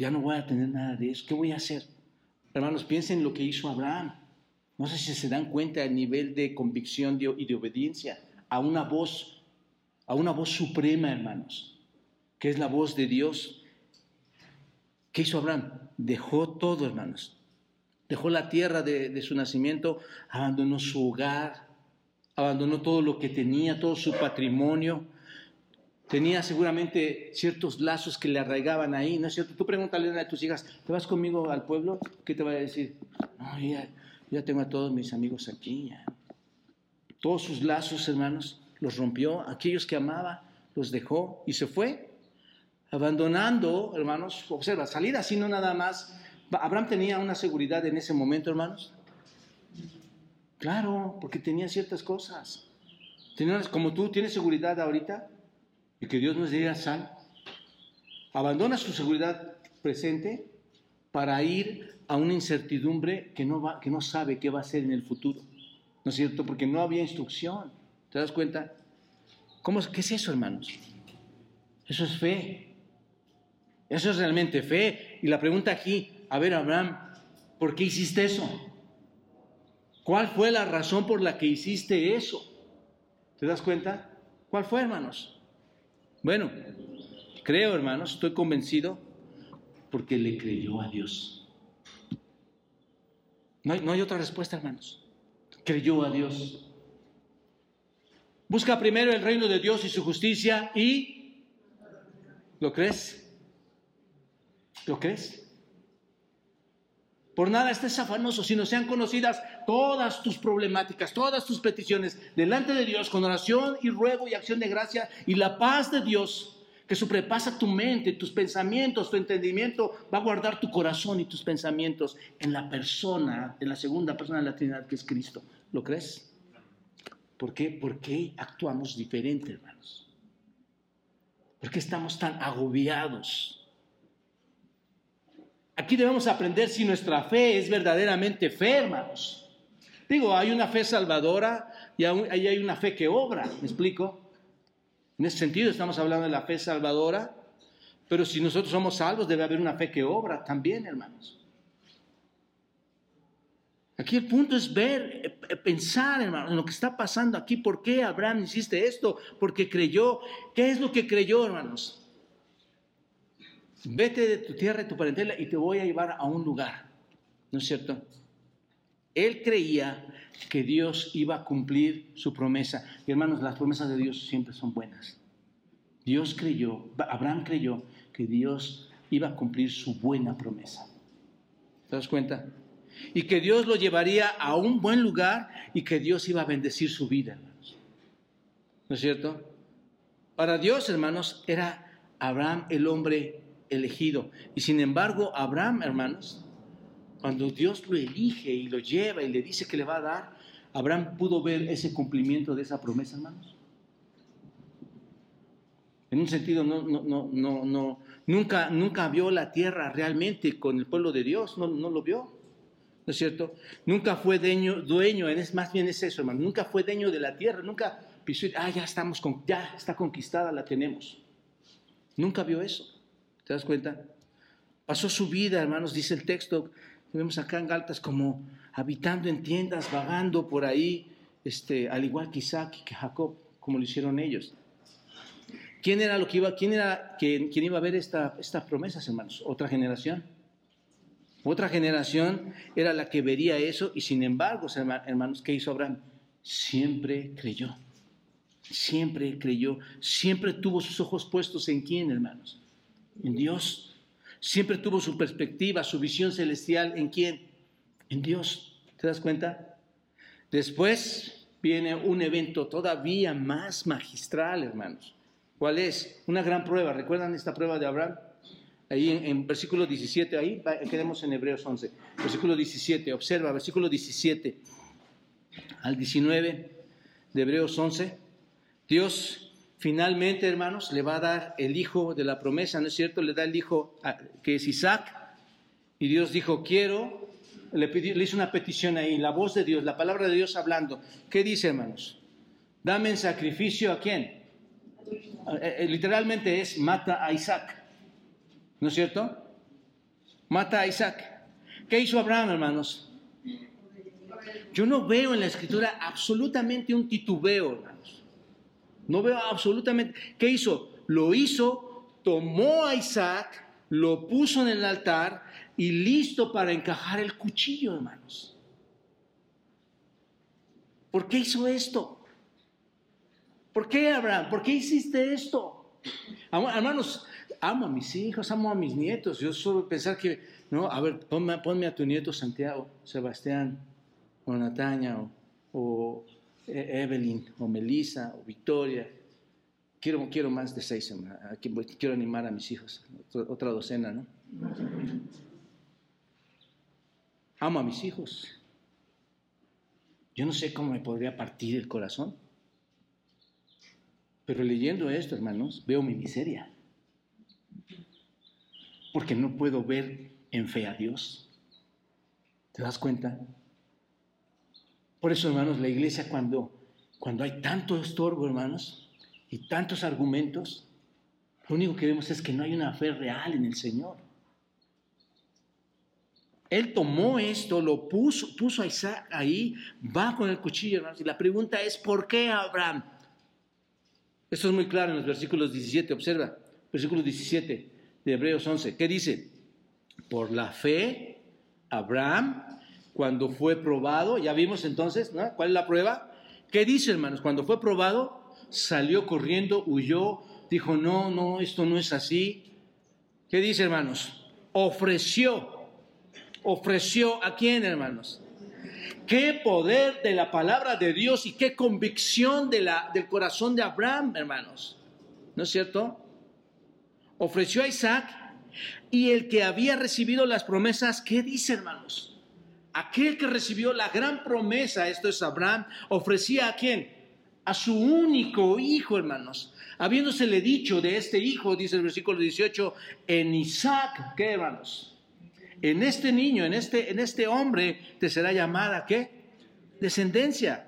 Ya no voy a tener nada de eso. ¿Qué voy a hacer? Hermanos, piensen en lo que hizo Abraham. No sé si se dan cuenta del nivel de convicción y de obediencia a una voz, a una voz suprema, hermanos, que es la voz de Dios. ¿Qué hizo Abraham? Dejó todo, hermanos. Dejó la tierra de, su nacimiento, abandonó su hogar, abandonó todo lo que tenía, todo su patrimonio. Tenía seguramente ciertos lazos que le arraigaban ahí, ¿no es cierto? Tú pregúntale a una de tus hijas, ¿te vas conmigo al pueblo? ¿Qué te va a decir? No, ya, ya tengo a todos mis amigos aquí, ya todos sus lazos, hermanos, los rompió, aquellos que amaba, los dejó y se fue, abandonando, hermanos, observa, salida así no nada más. Abraham tenía una seguridad en ese momento, hermanos. Claro, porque tenía ciertas cosas. Como tú tienes seguridad ahorita y que Dios nos diga sal, abandona su seguridad presente para ir a una incertidumbre que no, va, que no sabe qué va a ser en el futuro. ¿No es cierto? Porque no había instrucción. ¿Te das cuenta? ¿Cómo, ¿Qué es eso, hermanos? Eso es fe. Eso es realmente fe. Y la pregunta aquí, a ver, Abraham, ¿por qué hiciste eso? ¿Cuál fue la razón por la que hiciste eso? ¿Te das cuenta? ¿Cuál fue, hermanos? Bueno, creo, hermanos, estoy convencido porque le creyó a Dios. No hay, no hay otra respuesta, hermanos creyó a Dios. Busca primero el reino de Dios y su justicia y... ¿Lo crees? ¿Lo crees? Por nada estés afanoso, sino sean conocidas todas tus problemáticas, todas tus peticiones delante de Dios con oración y ruego y acción de gracia y la paz de Dios que sobrepasa tu mente, tus pensamientos, tu entendimiento, va a guardar tu corazón y tus pensamientos en la persona, en la segunda persona de la Trinidad que es Cristo. ¿Lo crees? ¿Por qué? ¿Por qué actuamos diferente, hermanos? ¿Por qué estamos tan agobiados? Aquí debemos aprender si nuestra fe es verdaderamente fe, hermanos. Digo, hay una fe salvadora y ahí hay una fe que obra, ¿me explico? En ese sentido estamos hablando de la fe salvadora, pero si nosotros somos salvos debe haber una fe que obra también, hermanos. Aquí el punto es ver, eh, pensar, hermanos, en lo que está pasando aquí. ¿Por qué Abraham hiciste esto? Porque creyó. ¿Qué es lo que creyó, hermanos? Vete de tu tierra, de tu parentela, y te voy a llevar a un lugar. ¿No es cierto? Él creía que Dios iba a cumplir su promesa. Y hermanos, las promesas de Dios siempre son buenas. Dios creyó, Abraham creyó que Dios iba a cumplir su buena promesa. ¿Te das cuenta? Y que Dios lo llevaría a un buen lugar y que Dios iba a bendecir su vida, hermanos. ¿No es cierto? Para Dios, hermanos, era Abraham el hombre elegido. Y sin embargo, Abraham, hermanos, cuando Dios lo elige y lo lleva y le dice que le va a dar, Abraham pudo ver ese cumplimiento de esa promesa, hermanos. En un sentido, no, no, no, no, no, nunca, nunca vio la tierra realmente con el pueblo de Dios, no, no lo vio. ¿No es cierto? Nunca fue dueño, dueño, es, más bien es eso, hermano, nunca fue dueño de la tierra, nunca pisó, ah, ya estamos, con, ya está conquistada, la tenemos. Nunca vio eso. ¿Te das cuenta? Pasó su vida, hermanos, dice el texto, vemos acá en Galtas como habitando en tiendas, vagando por ahí, este, al igual que Isaac y que Jacob, como lo hicieron ellos. ¿Quién era lo que iba, quién era quien, iba a ver esta, estas promesas, hermanos? Otra generación. Otra generación era la que vería eso y sin embargo, hermanos, ¿qué hizo Abraham? Siempre creyó. Siempre creyó. Siempre tuvo sus ojos puestos en quién, hermanos? En Dios. Siempre tuvo su perspectiva, su visión celestial en quién? En Dios. ¿Te das cuenta? Después viene un evento todavía más magistral, hermanos. ¿Cuál es? Una gran prueba. ¿Recuerdan esta prueba de Abraham? Ahí en, versículo 17, ahí quedemos en Hebreos 11. Versículo 17, observa, versículo 17 al 19 de Hebreos 11. Dios finalmente, hermanos, le va a dar el hijo de la promesa, ¿no es cierto? Le da el hijo que es Isaac. Y Dios dijo, quiero, le, le hizo una petición ahí, la voz de Dios, la palabra de Dios hablando. ¿Qué dice, hermanos? Dame en sacrificio a quién? Eh, eh, literalmente es mata a Isaac. ¿No es cierto? Mata a Isaac. ¿Qué hizo Abraham, hermanos? Yo no veo en la escritura absolutamente un titubeo. No veo absolutamente. ¿Qué hizo? Lo hizo, tomó a Isaac, lo puso en el altar y listo para encajar el cuchillo, hermanos. ¿Por qué hizo esto? ¿Por qué, Abraham? ¿Por qué hiciste esto? Hermanos, amo a mis hijos, amo a mis nietos. Yo suelo pensar que, no, a ver, ponme, a tu nieto Santiago, Sebastián, o Nataña, o, Evelyn, o Melissa, o Victoria. Quiero, quiero más de seis, quiero animar a mis hijos, otra docena, ¿no? Amo a mis hijos. Yo no sé cómo me podría partir el corazón. Pero leyendo esto, hermanos, veo mi miseria. Porque no puedo ver en fe a Dios. ¿Te das cuenta? Por eso, hermanos, la iglesia cuando, cuando hay tanto estorbo, hermanos, y tantos argumentos, lo único que vemos es que no hay una fe real en el Señor. Él tomó esto, lo puso, puso a Isaac ahí, va con el cuchillo, hermanos. Y la pregunta es, ¿por qué Abraham? Esto es muy claro en los versículos 17, observa, versículo 17 de Hebreos 11. ¿Qué dice? Por la fe, Abraham, cuando fue probado, ya vimos entonces. ¿Cuál es la prueba? ¿Qué dice, hermanos? Cuando fue probado, salió corriendo, huyó, dijo, no, no, esto no es así. ¿Qué dice, hermanos? Ofreció. ¿Ofreció a quién, hermanos? Qué poder de la palabra de Dios y qué convicción del corazón de Abraham, hermanos. ¿No es cierto? Ofreció a Isaac y el que había recibido las promesas, ¿qué dice, hermanos? Aquel que recibió la gran promesa, esto es Abraham, ofrecía a quién? A su único hijo, hermanos. Habiéndosele dicho de este hijo, dice el versículo 18, en Isaac, ¿qué, hermanos? en este niño, en este, en este hombre, te será llamada, ¿qué? Descendencia.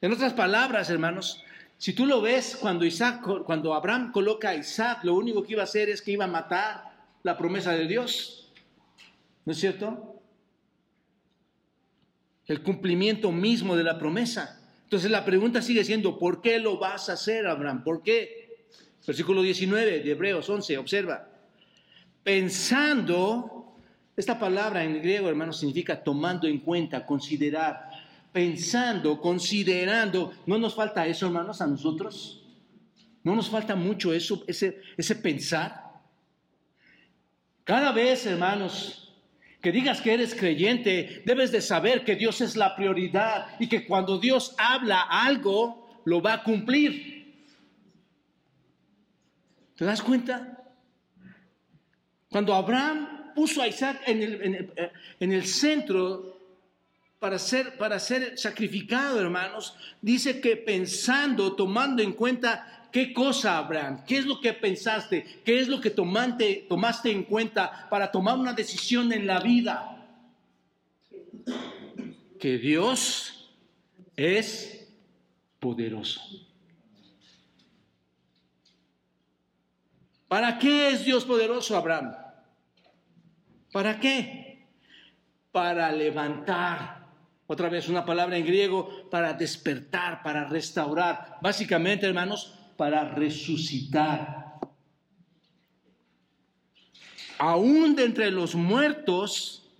En otras palabras, hermanos, si tú lo ves cuando Isaac, cuando Abraham coloca a Isaac, lo único que iba a hacer es que iba a matar la promesa de Dios. ¿No es cierto? El cumplimiento mismo de la promesa. Entonces la pregunta sigue siendo, ¿por qué lo vas a hacer, Abraham? ¿Por qué? Versículo 19 de Hebreos 11, observa pensando, esta palabra en griego, hermano, significa tomando en cuenta, considerar, pensando, considerando. ¿No nos falta eso, hermanos, a nosotros? ¿No nos falta mucho eso, ese, ese pensar? Cada vez, hermanos, que digas que eres creyente, debes de saber que Dios es la prioridad y que cuando Dios habla algo, lo va a cumplir. ¿Te das cuenta? Cuando Abraham puso a Isaac en el, eh, centro para ser, para ser sacrificado, hermanos, dice que pensando, tomando en cuenta qué cosa, Abraham, qué es lo que pensaste, qué es lo que tomaste, tomaste en cuenta para tomar una decisión en la vida. Que Dios es poderoso. ¿Para qué es Dios poderoso, Abraham? ¿Para qué? Para levantar. Otra vez una palabra en griego, para despertar, para restaurar. Básicamente, hermanos, para resucitar. Aún de entre los muertos,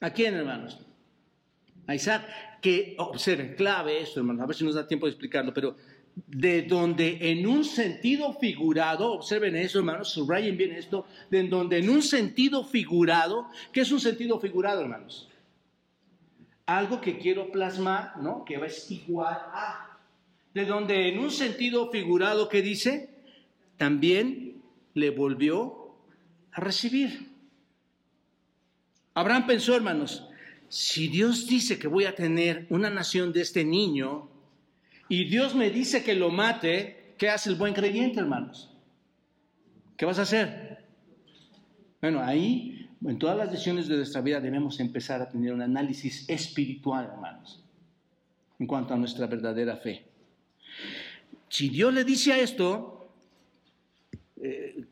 ¿a quién, hermanos? A Isaac, que observen, clave esto, hermanos, a ver si nos da tiempo de explicarlo, pero de donde en un sentido figurado, observen eso hermanos, subrayen bien esto, de donde en un sentido figurado, ¿qué es un sentido figurado hermanos? Algo que quiero plasmar, ¿no? Que es igual a. De donde en un sentido figurado, ¿qué dice? También le volvió a recibir. Abraham pensó, hermanos, si Dios dice que voy a tener una nación de este niño, y Dios me dice que lo mate, ¿qué hace el buen creyente, hermanos? ¿Qué vas a hacer? Bueno, ahí, en todas las decisiones de nuestra vida debemos empezar a tener un análisis espiritual, hermanos, en cuanto a nuestra verdadera fe. Si Dios le dice a esto, eh,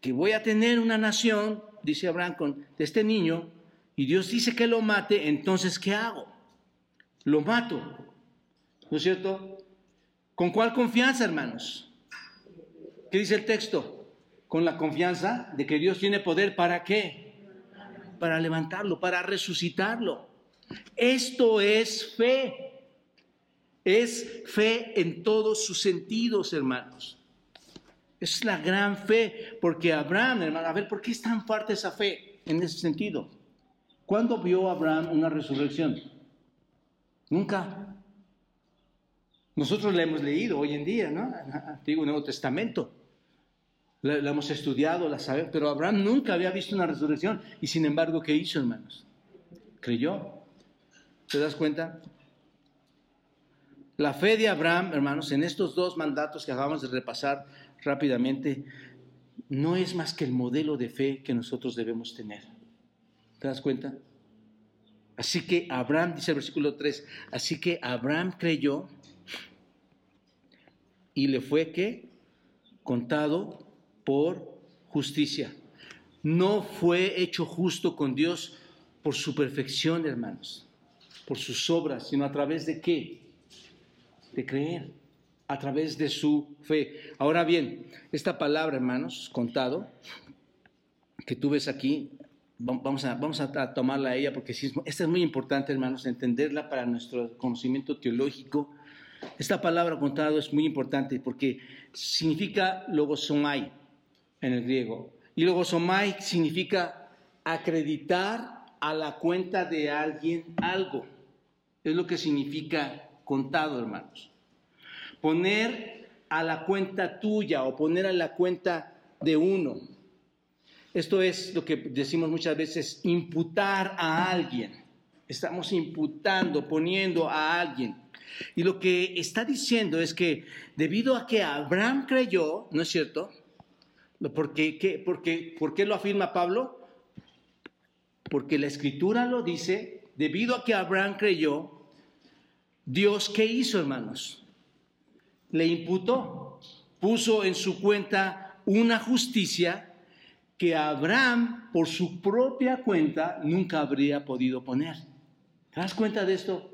que voy a tener una nación, dice Abraham, con, este niño, y Dios dice que lo mate, entonces, ¿qué hago? Lo mato. ¿No es cierto? ¿Con cuál confianza, hermanos? ¿Qué dice el texto? Con la confianza de que Dios tiene poder para qué? Para levantarlo, para resucitarlo. Esto es fe. Es fe en todos sus sentidos, hermanos. Es la gran fe, porque Abraham, hermano, a ver, ¿por qué es tan fuerte esa fe en ese sentido? ¿Cuándo vio Abraham una resurrección? Nunca. Nosotros la hemos leído hoy en día, ¿no? Antiguo Nuevo Testamento. La, la, hemos estudiado, la sabemos, pero Abraham nunca había visto una resurrección. Y sin embargo, ¿qué hizo, hermanos? Creyó. ¿Te das cuenta? La fe de Abraham, hermanos, en estos dos mandatos que acabamos de repasar rápidamente, no es más que el modelo de fe que nosotros debemos tener. ¿Te das cuenta? Así que Abraham, dice el versículo 3, así que Abraham creyó y le fue que contado por justicia. No fue hecho justo con Dios por su perfección, hermanos, por sus obras, sino a través de qué? De creer, a través de su fe. Ahora bien, esta palabra, hermanos, contado, que tú ves aquí, vamos a, vamos a tomarla a ella porque esta es muy importante, hermanos, entenderla para nuestro conocimiento teológico esta palabra contado es muy importante porque significa logosomai en el griego. Y logosomai significa acreditar a la cuenta de alguien algo. Es lo que significa contado, hermanos. Poner a la cuenta tuya o poner a la cuenta de uno. Esto es lo que decimos muchas veces, imputar a alguien. Estamos imputando, poniendo a alguien. Y lo que está diciendo es que debido a que Abraham creyó, ¿no es cierto? ¿Por qué, por qué lo afirma Pablo? Porque la escritura lo dice, debido a que Abraham creyó, Dios qué hizo, hermanos? Le imputó, puso en su cuenta una justicia que Abraham por su propia cuenta nunca habría podido poner. ¿Te das cuenta de esto?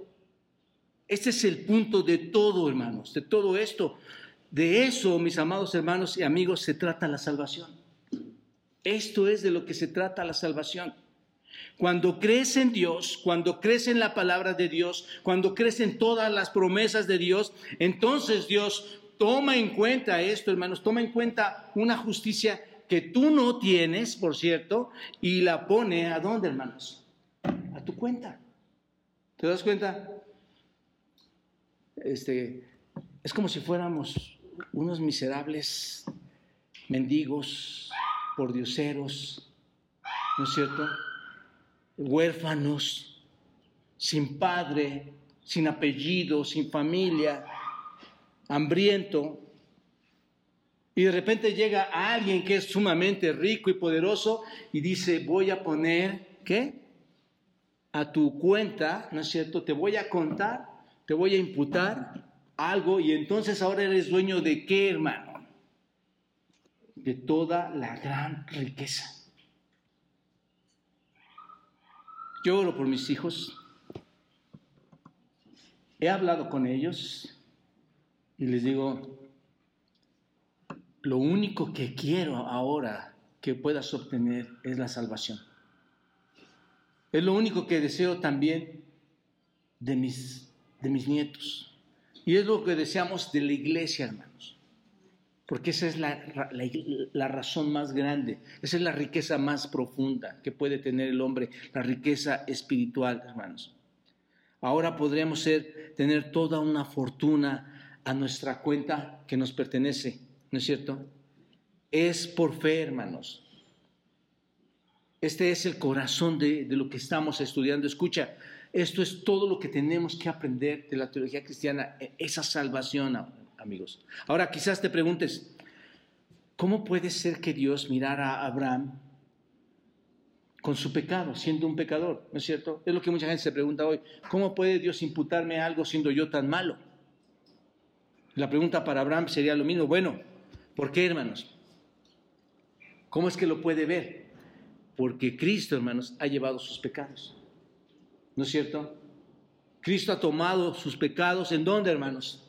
Este es el punto de todo, hermanos, de todo esto. De eso, mis amados hermanos y amigos, se trata la salvación. Esto es de lo que se trata la salvación. Cuando crees en Dios, cuando crees en la palabra de Dios, cuando crees en todas las promesas de Dios, entonces Dios toma en cuenta esto, hermanos, toma en cuenta una justicia que tú no tienes, por cierto, y la pone a dónde, hermanos? A tu cuenta. ¿Te das cuenta? este, es como si fuéramos unos miserables mendigos, por dioseros, ¿no es cierto? Huérfanos, sin padre, sin apellido, sin familia, hambriento. Y de repente llega alguien que es sumamente rico y poderoso y dice, voy a poner, ¿qué? A tu cuenta, ¿no es cierto? Te voy a contar, te voy a imputar algo y entonces ahora eres dueño de qué, hermano? De toda la gran riqueza. Yo oro por mis hijos. He hablado con ellos y les digo, lo único que quiero ahora que puedas obtener es la salvación. Es lo único que deseo también de mis, de mis nietos. Y es lo que deseamos de la iglesia, hermanos. Porque esa es la, la, razón más grande, esa es la riqueza más profunda que puede tener el hombre, la riqueza espiritual, hermanos. Ahora podríamos ser, tener toda una fortuna a nuestra cuenta que nos pertenece, ¿no es cierto? Es por fe, hermanos. Este es el corazón de, de lo que estamos estudiando. Escucha, esto es todo lo que tenemos que aprender de la teología cristiana, esa salvación, amigos. Ahora quizás te preguntes, ¿cómo puede ser que Dios mirara a Abraham con su pecado, siendo un pecador? ¿No es cierto? Es lo que mucha gente se pregunta hoy. ¿Cómo puede Dios imputarme algo siendo yo tan malo? La pregunta para Abraham sería lo mismo. Bueno, ¿por qué, hermanos? ¿Cómo es que lo puede ver? Porque Cristo, hermanos, ha llevado sus pecados. ¿No es cierto? Cristo ha tomado sus pecados. ¿En dónde, hermanos?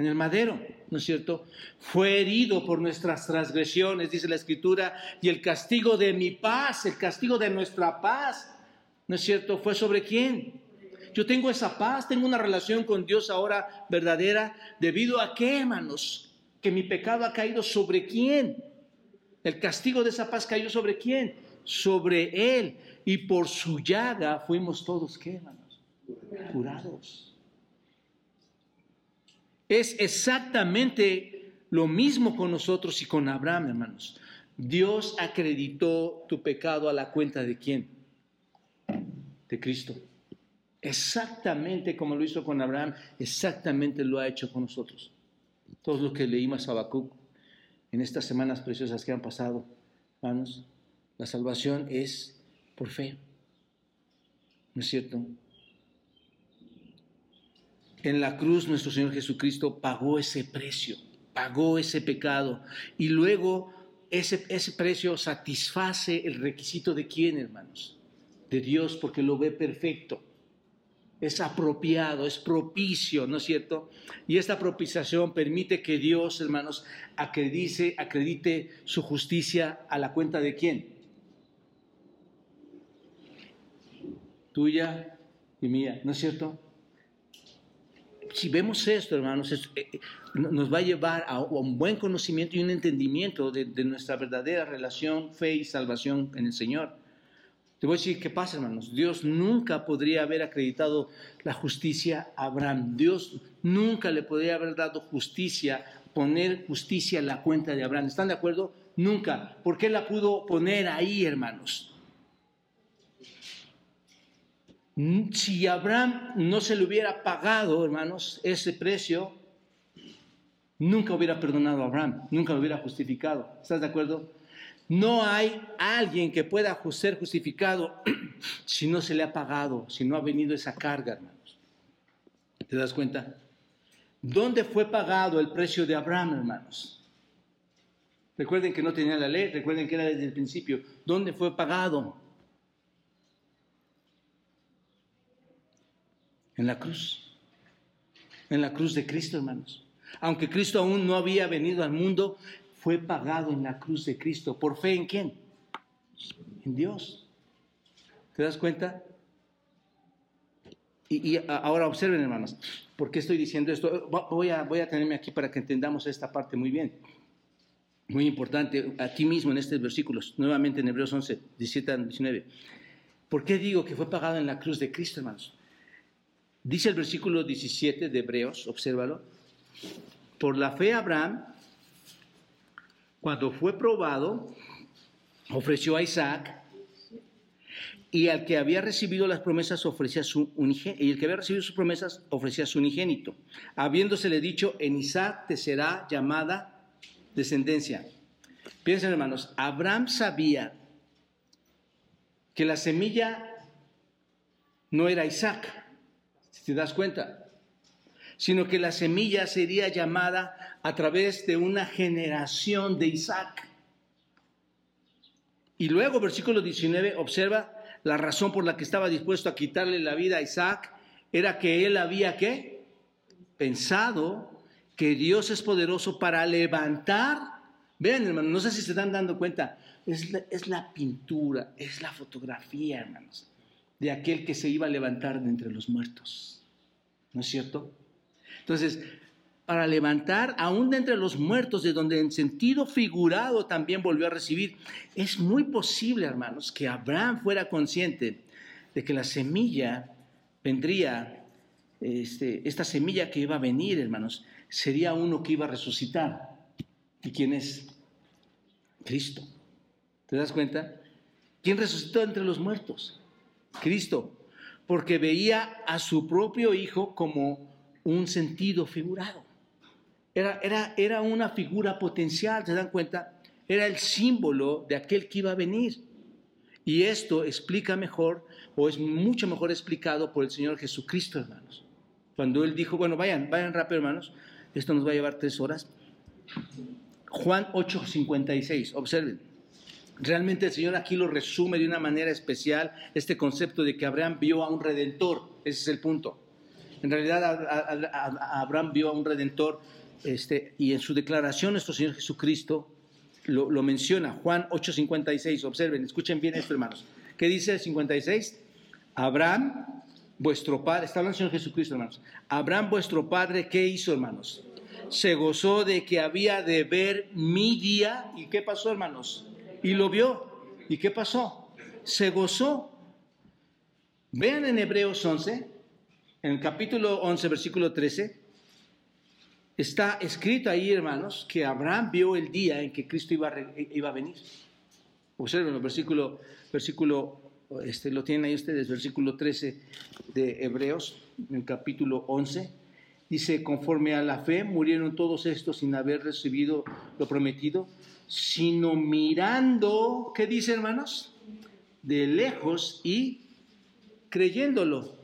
En el madero, ¿no es cierto? Fue herido por nuestras transgresiones, dice la Escritura, y el castigo de mi paz, el castigo de nuestra paz, ¿no es cierto? ¿Fue sobre quién? Yo tengo esa paz, tengo una relación con Dios ahora verdadera, debido a qué, hermanos? Que mi pecado ha caído sobre quién? El castigo de esa paz cayó sobre quién? Sobre Él y por su llaga fuimos todos, ¿qué, hermanos? Curados. Es exactamente lo mismo con nosotros y con Abraham, hermanos. Dios acreditó tu pecado a la cuenta de quién? De Cristo. Exactamente como lo hizo con Abraham, exactamente lo ha hecho con nosotros. Todo lo que leímos a Habacuc en estas semanas preciosas que han pasado, hermanos, la salvación es por fe. ¿No es cierto? En la cruz nuestro Señor Jesucristo pagó ese precio, pagó ese pecado y luego ese, ese precio satisface el requisito de quién, hermanos? De Dios porque lo ve perfecto. Es apropiado, es propicio, ¿no es cierto? Y esta propiciación permite que Dios, hermanos, acredite, acredite su justicia a la cuenta de quién? tuya y mía, ¿no es cierto? Si vemos esto, hermanos, eh, eh, nos va a llevar a, un buen conocimiento y un entendimiento de, nuestra verdadera relación, fe y salvación en el Señor. Te voy a decir qué pasa, hermanos. Dios nunca podría haber acreditado la justicia a Abraham. Dios nunca le podría haber dado justicia, poner justicia en la cuenta de Abraham. ¿Están de acuerdo? Nunca. ¿Por qué la pudo poner ahí, hermanos? Si Abraham no se le hubiera pagado, hermanos, ese precio, nunca hubiera perdonado a Abraham, nunca lo hubiera justificado. ¿Estás de acuerdo? No hay alguien que pueda ser justificado [CLEARS THROAT] si no se le ha pagado, si no ha venido esa carga, hermanos. ¿Te das cuenta? ¿Dónde fue pagado el precio de Abraham, hermanos? Recuerden que no tenía la ley, recuerden que era desde el principio. ¿Dónde fue pagado? En la cruz. En la cruz de Cristo, hermanos. Aunque Cristo aún no había venido al mundo, fue pagado en la cruz de Cristo. ¿Por fe en quién? En Dios. ¿Te das cuenta? Y, ahora observen, hermanos, ¿por qué estoy diciendo esto? Voy a, voy a tenerme aquí para que entendamos esta parte muy bien. Muy importante, aquí mismo en estos versículos, nuevamente en Hebreos 11, 17 a 19. ¿Por qué digo que fue pagado en la cruz de Cristo, hermanos? Dice el versículo 17 de Hebreos, obsérvalo, por la fe Abraham, cuando fue probado, ofreció a Isaac y al que había recibido las promesas ofrecía su unigénito, y el que había recibido sus promesas ofrecía su unigénito, habiéndosele dicho, en Isaac te será llamada descendencia. Piensen hermanos, Abraham sabía que la semilla no era Isaac, te das cuenta, sino que la semilla sería llamada a través de una generación de Isaac. Y luego, versículo 19, observa la razón por la que estaba dispuesto a quitarle la vida a Isaac, era que él había que pensado que Dios es poderoso para levantar. Vean, hermanos, no sé si se están dando cuenta, es la pintura, es la fotografía, hermanos, de aquel que se iba a levantar de entre los muertos. ¿No es cierto? Entonces, para levantar aún de entre los muertos, de donde en sentido figurado también volvió a recibir. Es muy posible, hermanos, que Abraham fuera consciente de que la semilla vendría, este, esta semilla que iba a venir, hermanos, sería uno que iba a resucitar. ¿Y quién es? Cristo. ¿Te das cuenta? ¿Quién resucitó entre los muertos? Cristo. Porque veía a su propio Hijo como un sentido figurado. Era, era, era una figura potencial, ¿se dan cuenta? Era el símbolo de aquel que iba a venir. Y esto explica mejor, o es mucho mejor explicado por el Señor Jesucristo, hermanos. Cuando Él dijo, bueno, vayan, vayan rápido, hermanos, esto nos va a llevar tres horas. Juan 8:56, observen. Realmente el Señor aquí lo resume de una manera especial, este concepto de que Abraham vio a un redentor, ese es el punto. En realidad Abraham vio a un redentor este, y en su declaración nuestro Señor Jesucristo lo, menciona, Juan 8:56, observen, escuchen bien esto hermanos. ¿Qué dice el 56? Abraham, vuestro padre, está hablando el Señor Jesucristo hermanos, Abraham vuestro padre, ¿qué hizo hermanos? Se gozó de que había de ver mi día, ¿y qué pasó hermanos? Y lo vio, ¿y qué pasó? Se gozó. Vean en Hebreos 11, en el capítulo 11, versículo 13, Está escrito ahí, hermanos, que Abraham vio el día en que Cristo iba a, venir. Observen el versículo, versículo, este, lo tienen ahí ustedes, versículo 13 de Hebreos, en el capítulo 11. Dice, conforme a la fe murieron todos estos sin haber recibido lo prometido, sino mirando, ¿qué dice hermanos? De lejos y creyéndolo.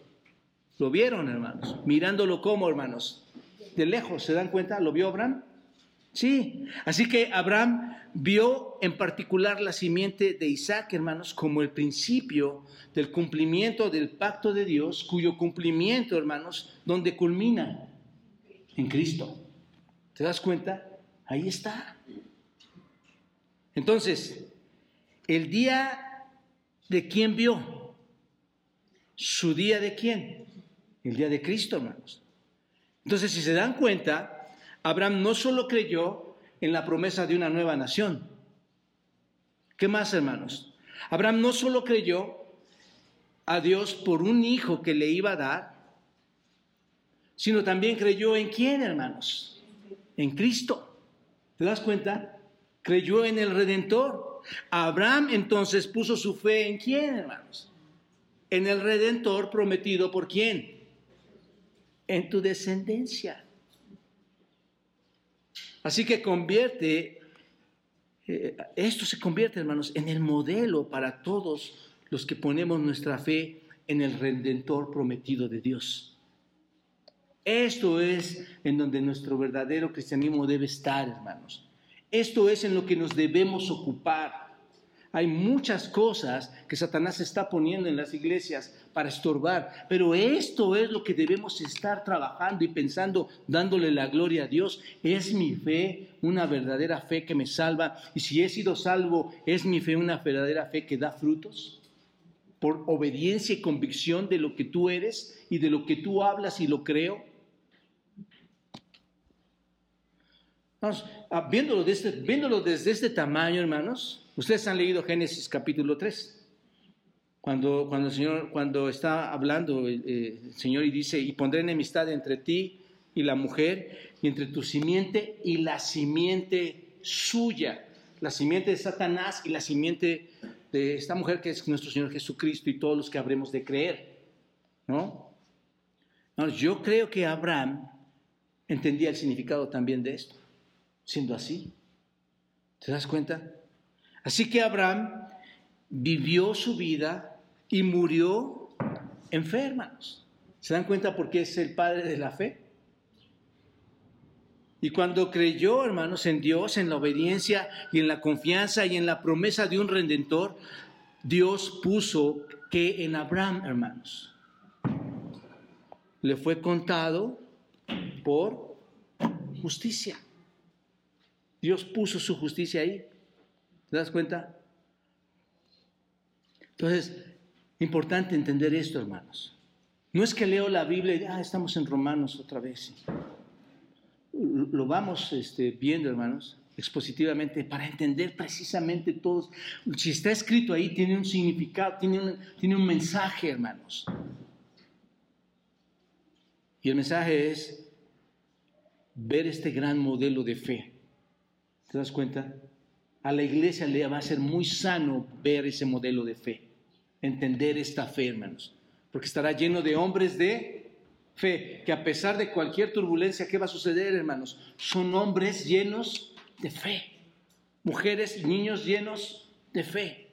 Lo vieron, hermanos. Mirándolo como, hermanos de lejos, ¿se dan cuenta? ¿Lo vio Abraham? Sí. Así que Abraham vio en particular la simiente de Isaac, hermanos, como el principio del cumplimiento del pacto de Dios, cuyo cumplimiento, hermanos, donde culmina en Cristo. ¿Te das cuenta? Ahí está. Entonces, el día de quién vio? ¿Su día de quién? El día de Cristo, hermanos. Entonces, si se dan cuenta, Abraham no solo creyó en la promesa de una nueva nación. ¿Qué más, hermanos? Abraham no solo creyó a Dios por un hijo que le iba a dar, sino también creyó en quién, hermanos? En Cristo. ¿Te das cuenta? Creyó en el Redentor. Abraham entonces puso su fe en quién, hermanos? En el Redentor prometido por quién? en tu descendencia. Así que convierte, eh, esto se convierte, hermanos, en el modelo para todos los que ponemos nuestra fe en el redentor prometido de Dios. Esto es en donde nuestro verdadero cristianismo debe estar, hermanos. Esto es en lo que nos debemos ocupar. Hay muchas cosas que Satanás está poniendo en las iglesias para estorbar, pero esto es lo que debemos estar trabajando y pensando, dándole la gloria a Dios. Es mi fe una verdadera fe que me salva y si he sido salvo, es mi fe una verdadera fe que da frutos por obediencia y convicción de lo que tú eres y de lo que tú hablas y lo creo. Vamos, ah, viéndolo, desde, viéndolo desde este tamaño, hermanos, Ustedes han leído Génesis capítulo 3, cuando, cuando el Señor, cuando está hablando eh, el Señor y dice, y pondré enemistad entre ti y la mujer, y entre tu simiente y la simiente suya. la simiente de Satanás y la simiente de esta mujer que es nuestro Señor Jesucristo y todos los que habremos de creer. ¿No? yo creo que Abraham entendía el significado también de esto, siendo así. ¿Te das cuenta? Así que Abraham vivió su vida y murió enfermo. ¿Se dan cuenta por qué es el padre de la fe? Y cuando creyó, hermanos, en Dios, en la obediencia y en la confianza y en la promesa de un redentor, Dios puso que en Abraham, hermanos, le fue contado por justicia. Dios puso su justicia ahí. ¿Te das cuenta? Entonces, importante entender esto, hermanos. No es que leo la Biblia y ah, estamos en Romanos otra vez. Lo vamos este, viendo, hermanos, expositivamente, para entender precisamente todos. Si está escrito ahí, tiene un significado, tiene un, tiene un mensaje, hermanos. Y el mensaje es ver este gran modelo de fe. ¿Te das cuenta? A la iglesia le va a ser muy sano ver ese modelo de fe, entender esta fe, hermanos, porque estará lleno de hombres de fe, que a pesar de cualquier turbulencia, ¿qué va a suceder, hermanos? Son hombres llenos de fe, mujeres y niños llenos de fe.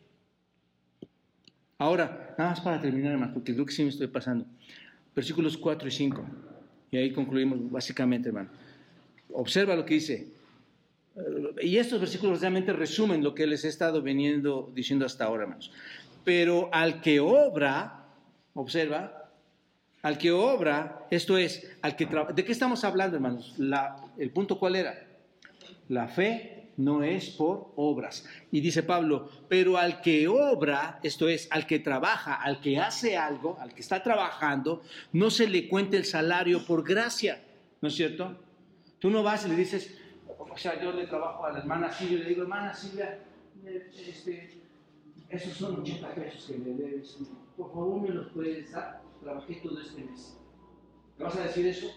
Ahora, nada más para terminar, hermanos, porque creo que sí me estoy pasando. Versículos 4 y 5, y ahí concluimos básicamente, hermano. Observa lo que dice. Y estos versículos realmente resumen lo que les he estado veniendo diciendo hasta ahora, hermanos. Pero al que obra, observa, al que obra, esto es, al que ¿De qué estamos hablando, hermanos? ¿El punto cuál era? La fe no es por obras. Y dice Pablo, pero al que obra, esto es, al que trabaja, al que hace algo, al que está trabajando, no se le cuenta el salario por gracia, ¿no es cierto? Tú no vas y le dices, o sea, yo le trabajo a la hermana Silvia y le digo, hermana Silvia, este, esos son 80 pesos que me debes. Por favor, me los puedes dar. Trabajé todo este mes. ¿Me vas a decir eso?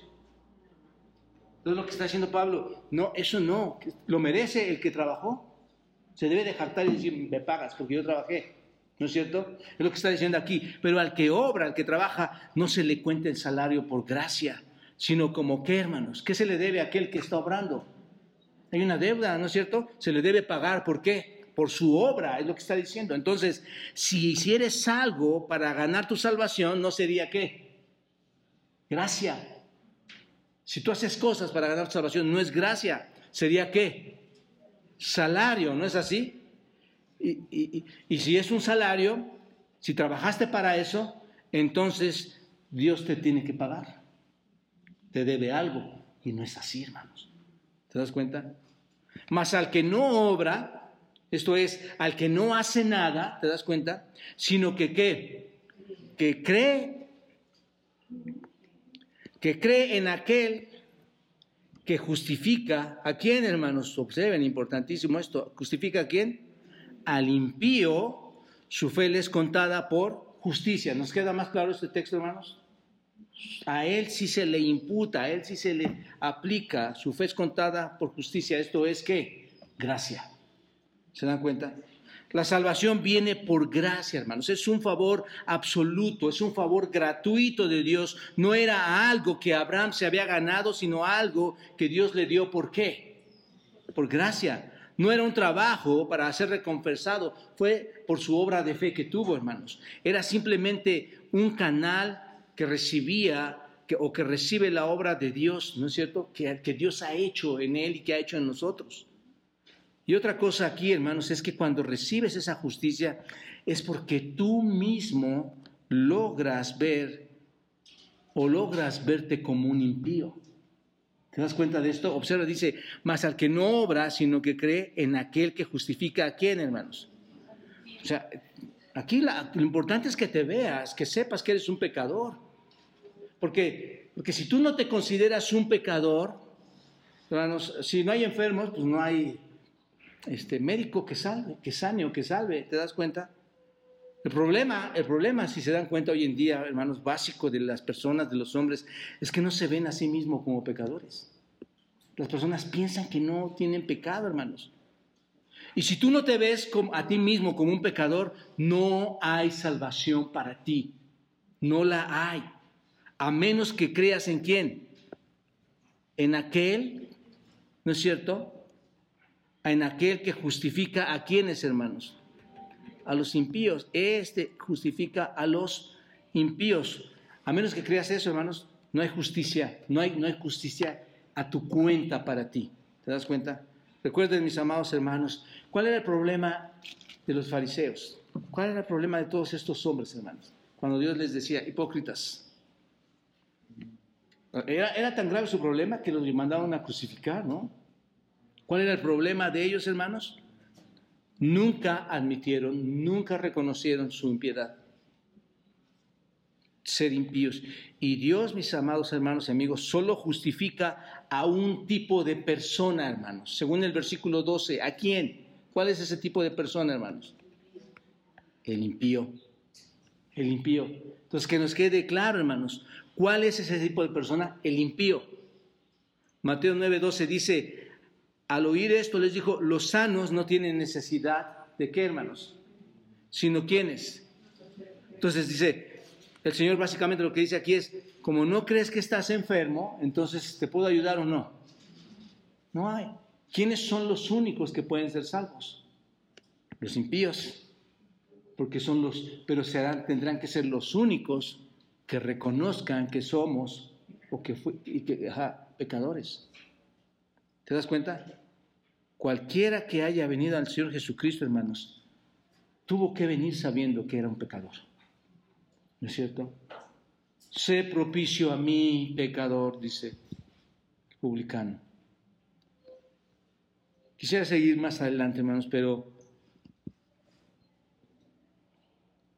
Entonces lo que está diciendo Pablo, no, eso no, lo merece el que trabajó. Se debe de jactar y decir, me pagas porque yo trabajé. ¿No es cierto? Es lo que está diciendo aquí. Pero al que obra, al que trabaja, no se le cuenta el salario por gracia, sino como qué, hermanos, ¿qué se le debe a aquel que está obrando? Hay una deuda, ¿no es cierto? Se le debe pagar. ¿Por qué? Por su obra, es lo que está diciendo. Entonces, si hicieres algo para ganar tu salvación, ¿no sería qué? Gracia. Si tú haces cosas para ganar tu salvación, no es gracia. ¿Sería qué? Salario, ¿no es así? Y, y si es un salario, si trabajaste para eso, entonces Dios te tiene que pagar. Te debe algo. Y no es así, hermanos. ¿Te das cuenta? Mas al que no obra, esto es, al que no hace nada, ¿te das cuenta? Sino que qué? Que cree, que cree en aquel que justifica, ¿a quién, hermanos? Observen, importantísimo esto, ¿justifica a quién? Al impío, su fe le es contada por justicia. ¿Nos queda más claro este texto, hermanos? A él sí se le imputa, a él sí se le aplica, su fe es contada por justicia. Esto es que gracia. ¿Se dan cuenta? La salvación viene por gracia, hermanos. Es un favor absoluto, es un favor gratuito de Dios. No era algo que Abraham se había ganado, sino algo que Dios le dio. ¿Por qué? Por gracia. No era un trabajo para ser recompensado, fue por su obra de fe que tuvo, hermanos. Era simplemente un canal que recibía o que recibe la obra de Dios, ¿no es cierto? Que, que Dios ha hecho en él y que ha hecho en nosotros. Y otra cosa aquí, hermanos, es que cuando recibes esa justicia es porque tú mismo logras ver o logras verte como un impío. ¿Te das cuenta de esto? Observa, dice, más al que no obra, sino que cree en aquel que justifica a quién, hermanos. O sea, aquí lo importante es que te veas, que sepas que eres un pecador. Porque, porque si tú no te consideras un pecador, hermanos, si no hay enfermos, pues no hay este, médico que salve, que sane o que salve, ¿te das cuenta? El problema, el problema, si se dan cuenta hoy en día, hermanos, básico de las personas, de los hombres, es que no se ven a sí mismos como pecadores. Las personas piensan que no tienen pecado, hermanos. Y si tú no te ves a ti mismo como un pecador, no hay salvación para ti. No la hay. A menos que creas en quién. En aquel, ¿no es cierto? En aquel que justifica a quienes, hermanos. A los impíos. Este justifica a los impíos. A menos que creas eso, hermanos, no hay justicia. No hay, no hay justicia a tu cuenta para ti. ¿Te das cuenta? Recuerden, mis amados hermanos, ¿cuál era el problema de los fariseos? ¿Cuál era el problema de todos estos hombres, hermanos? Cuando Dios les decía, hipócritas. Era, tan grave su problema que los mandaban a crucificar, ¿no? ¿Cuál era el problema de ellos, hermanos? Nunca admitieron, nunca reconocieron su impiedad ser impíos. Y Dios, mis amados hermanos y amigos, solo justifica a un tipo de persona, hermanos. Según el versículo 12, ¿a quién? ¿Cuál es ese tipo de persona, hermanos? El impío. El impío. Entonces, que nos quede claro, hermanos, ¿cuál es ese tipo de persona? El impío. Mateo 9:12 dice, al oír esto les dijo, los sanos no tienen necesidad de qué, hermanos, sino quiénes. Entonces dice, el Señor básicamente lo que dice aquí es, como no crees que estás enfermo, entonces te puedo ayudar o no. No hay. ¿Quiénes son los únicos que pueden ser salvos? Los impíos. Porque son los, pero serán, tendrán que ser los únicos que reconozcan que somos o que, y que pecadores. ¿Te das cuenta? Cualquiera que haya venido al Señor Jesucristo, hermanos, tuvo que venir sabiendo que era un pecador. ¿No es cierto? Sé propicio a mí, pecador, dice el publicano. Quisiera seguir más adelante, hermanos, pero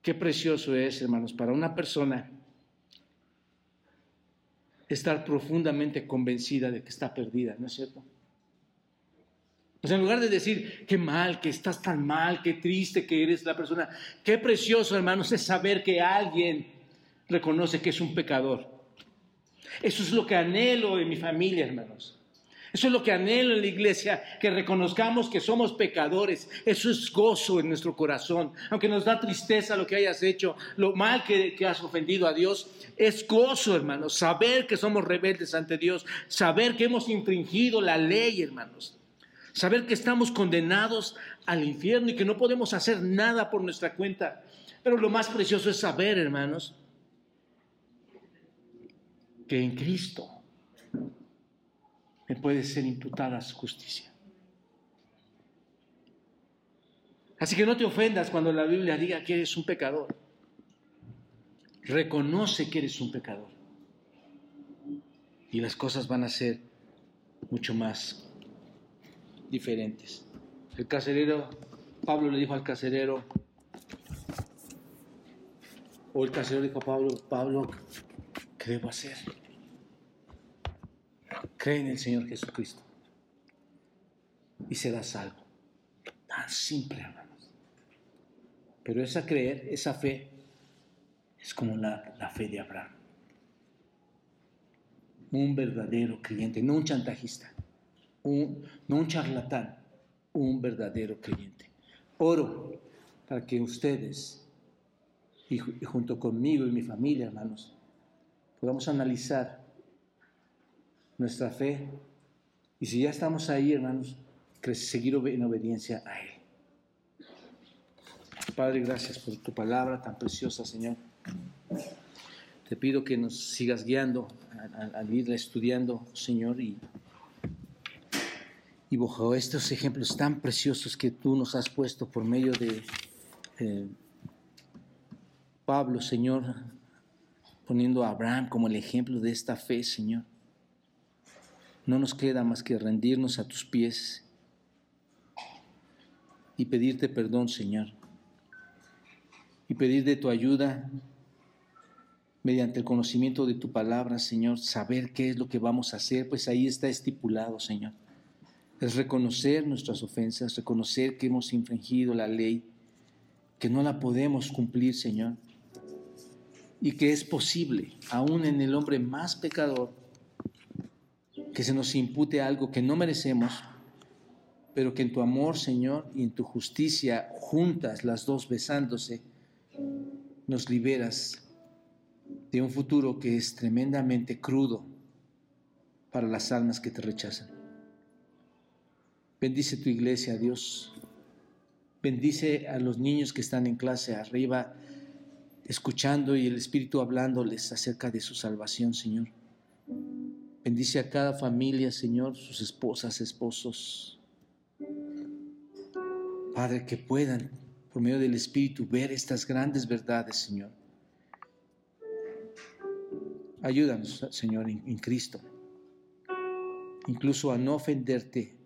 qué precioso es, hermanos, para una persona estar profundamente convencida de que está perdida, ¿no es cierto? Sea, en lugar de decir, qué mal, que estás tan mal, qué triste que eres la persona, qué precioso, hermanos, es saber que alguien reconoce que es un pecador. Eso es lo que anhelo en mi familia, hermanos. Eso es lo que anhelo en la iglesia, que reconozcamos que somos pecadores. Eso es gozo en nuestro corazón. Aunque nos da tristeza lo que hayas hecho, lo mal que, has ofendido a Dios, es gozo, hermanos. Saber que somos rebeldes ante Dios, saber que hemos infringido la ley, hermanos saber que estamos condenados al infierno y que no podemos hacer nada por nuestra cuenta. Pero lo más precioso es saber, hermanos, que en Cristo me puede ser imputada justicia. Así que no te ofendas cuando la Biblia diga que eres un pecador. Reconoce que eres un pecador. Y las cosas van a ser mucho más diferentes. El caserero, Pablo le dijo al caserero, o el caserero dijo a Pablo, Pablo, ¿qué debo hacer? Cree en el Señor Jesucristo y serás salvo. Tan simple, hermanos. Pero esa creer, esa fe, es como la, la fe de Abraham. Un verdadero creyente, no un chantajista no un charlatán, un verdadero creyente. Oro para que ustedes, y, junto conmigo y mi familia, hermanos, podamos analizar nuestra fe y si ya estamos ahí, hermanos, seguir en obediencia a Él. Padre, gracias por tu palabra tan preciosa, Señor. Te pido que nos sigas guiando al irla estudiando, Señor, y y bajo estos ejemplos tan preciosos que tú nos has puesto por medio de eh, Pablo, Señor, poniendo a Abraham como el ejemplo de esta fe, Señor, no nos queda más que rendirnos a tus pies y pedirte perdón, Señor, y pedir de tu ayuda mediante el conocimiento de tu palabra, Señor, saber qué es lo que vamos a hacer, pues ahí está estipulado, Señor. Es reconocer nuestras ofensas, reconocer que hemos infringido la ley, que no la podemos cumplir, Señor, y que es posible, aún en el hombre más pecador, que se nos impute algo que no merecemos, pero que en tu amor, Señor, y en tu justicia, juntas las dos besándose, nos liberas de un futuro que es tremendamente crudo para las almas que te rechazan. Bendice tu iglesia, Dios. Bendice a los niños que están en clase arriba, escuchando y el Espíritu hablándoles acerca de su salvación, Señor. Bendice a cada familia, Señor, sus esposas, esposos. Padre, que puedan, por medio del Espíritu, ver estas grandes verdades, Señor. Ayúdanos, Señor, en, Cristo, incluso a no ofenderte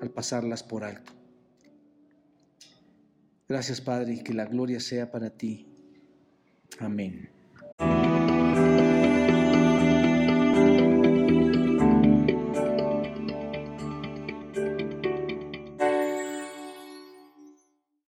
al pasarlas por alto. Gracias, Padre, y que la gloria sea para ti. Amén.